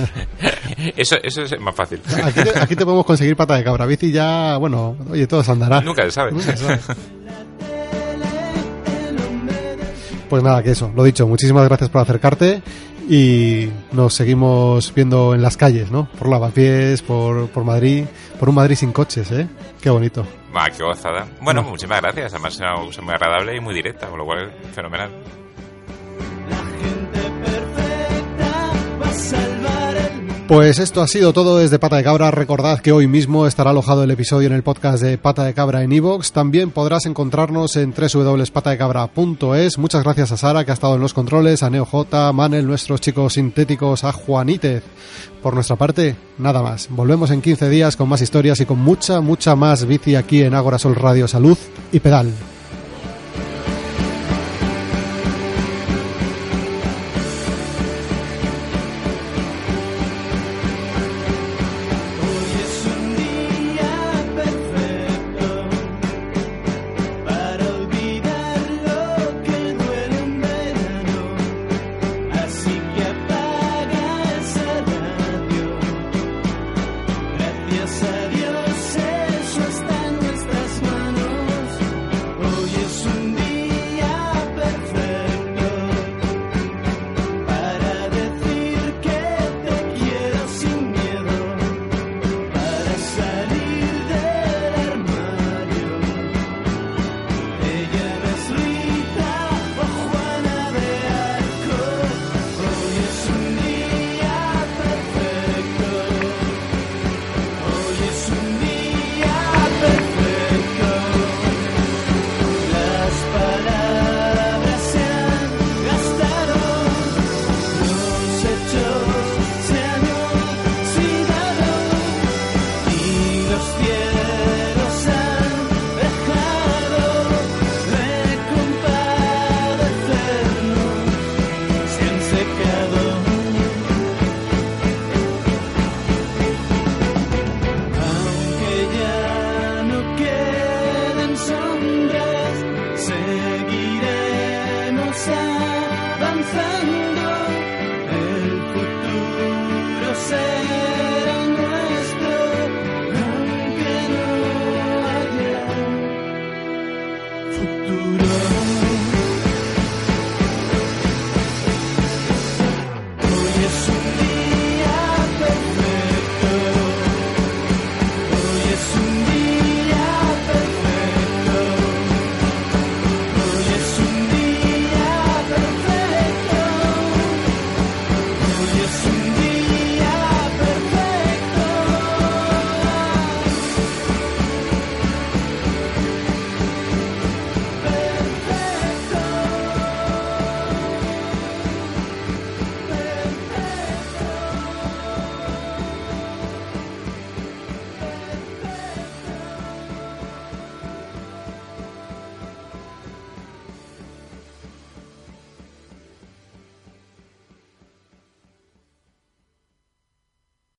eso, eso es más fácil.
Aquí te, aquí te podemos conseguir pata de cabra. Bici ya, bueno, oye, todo se andará.
Nunca se sabe.
Nunca se sabe. Pues nada, que eso, lo dicho, muchísimas gracias por acercarte y nos seguimos viendo en las calles, ¿no? Por lavapiés, por, por Madrid, por un Madrid sin coches, ¿eh? Qué bonito.
Va, qué gozada. Bueno,
No.
muchísimas gracias. Además, es una cosa muy agradable y muy directa, con lo cual, fenomenal.
Pues esto ha sido todo desde Pata de Cabra. Recordad que hoy mismo estará alojado el episodio en el podcast de Pata de Cabra en iVoox. También podrás encontrarnos en www.patadecabra.es. Muchas gracias a Sara, que ha estado en los controles, a NeoJ, a Manel, nuestros chicos sintéticos, a Juanítez. Por nuestra parte, nada más. Volvemos en 15 días con más historias y con mucha, mucha más bici aquí en Agora Sol Radio Salud y Pedal.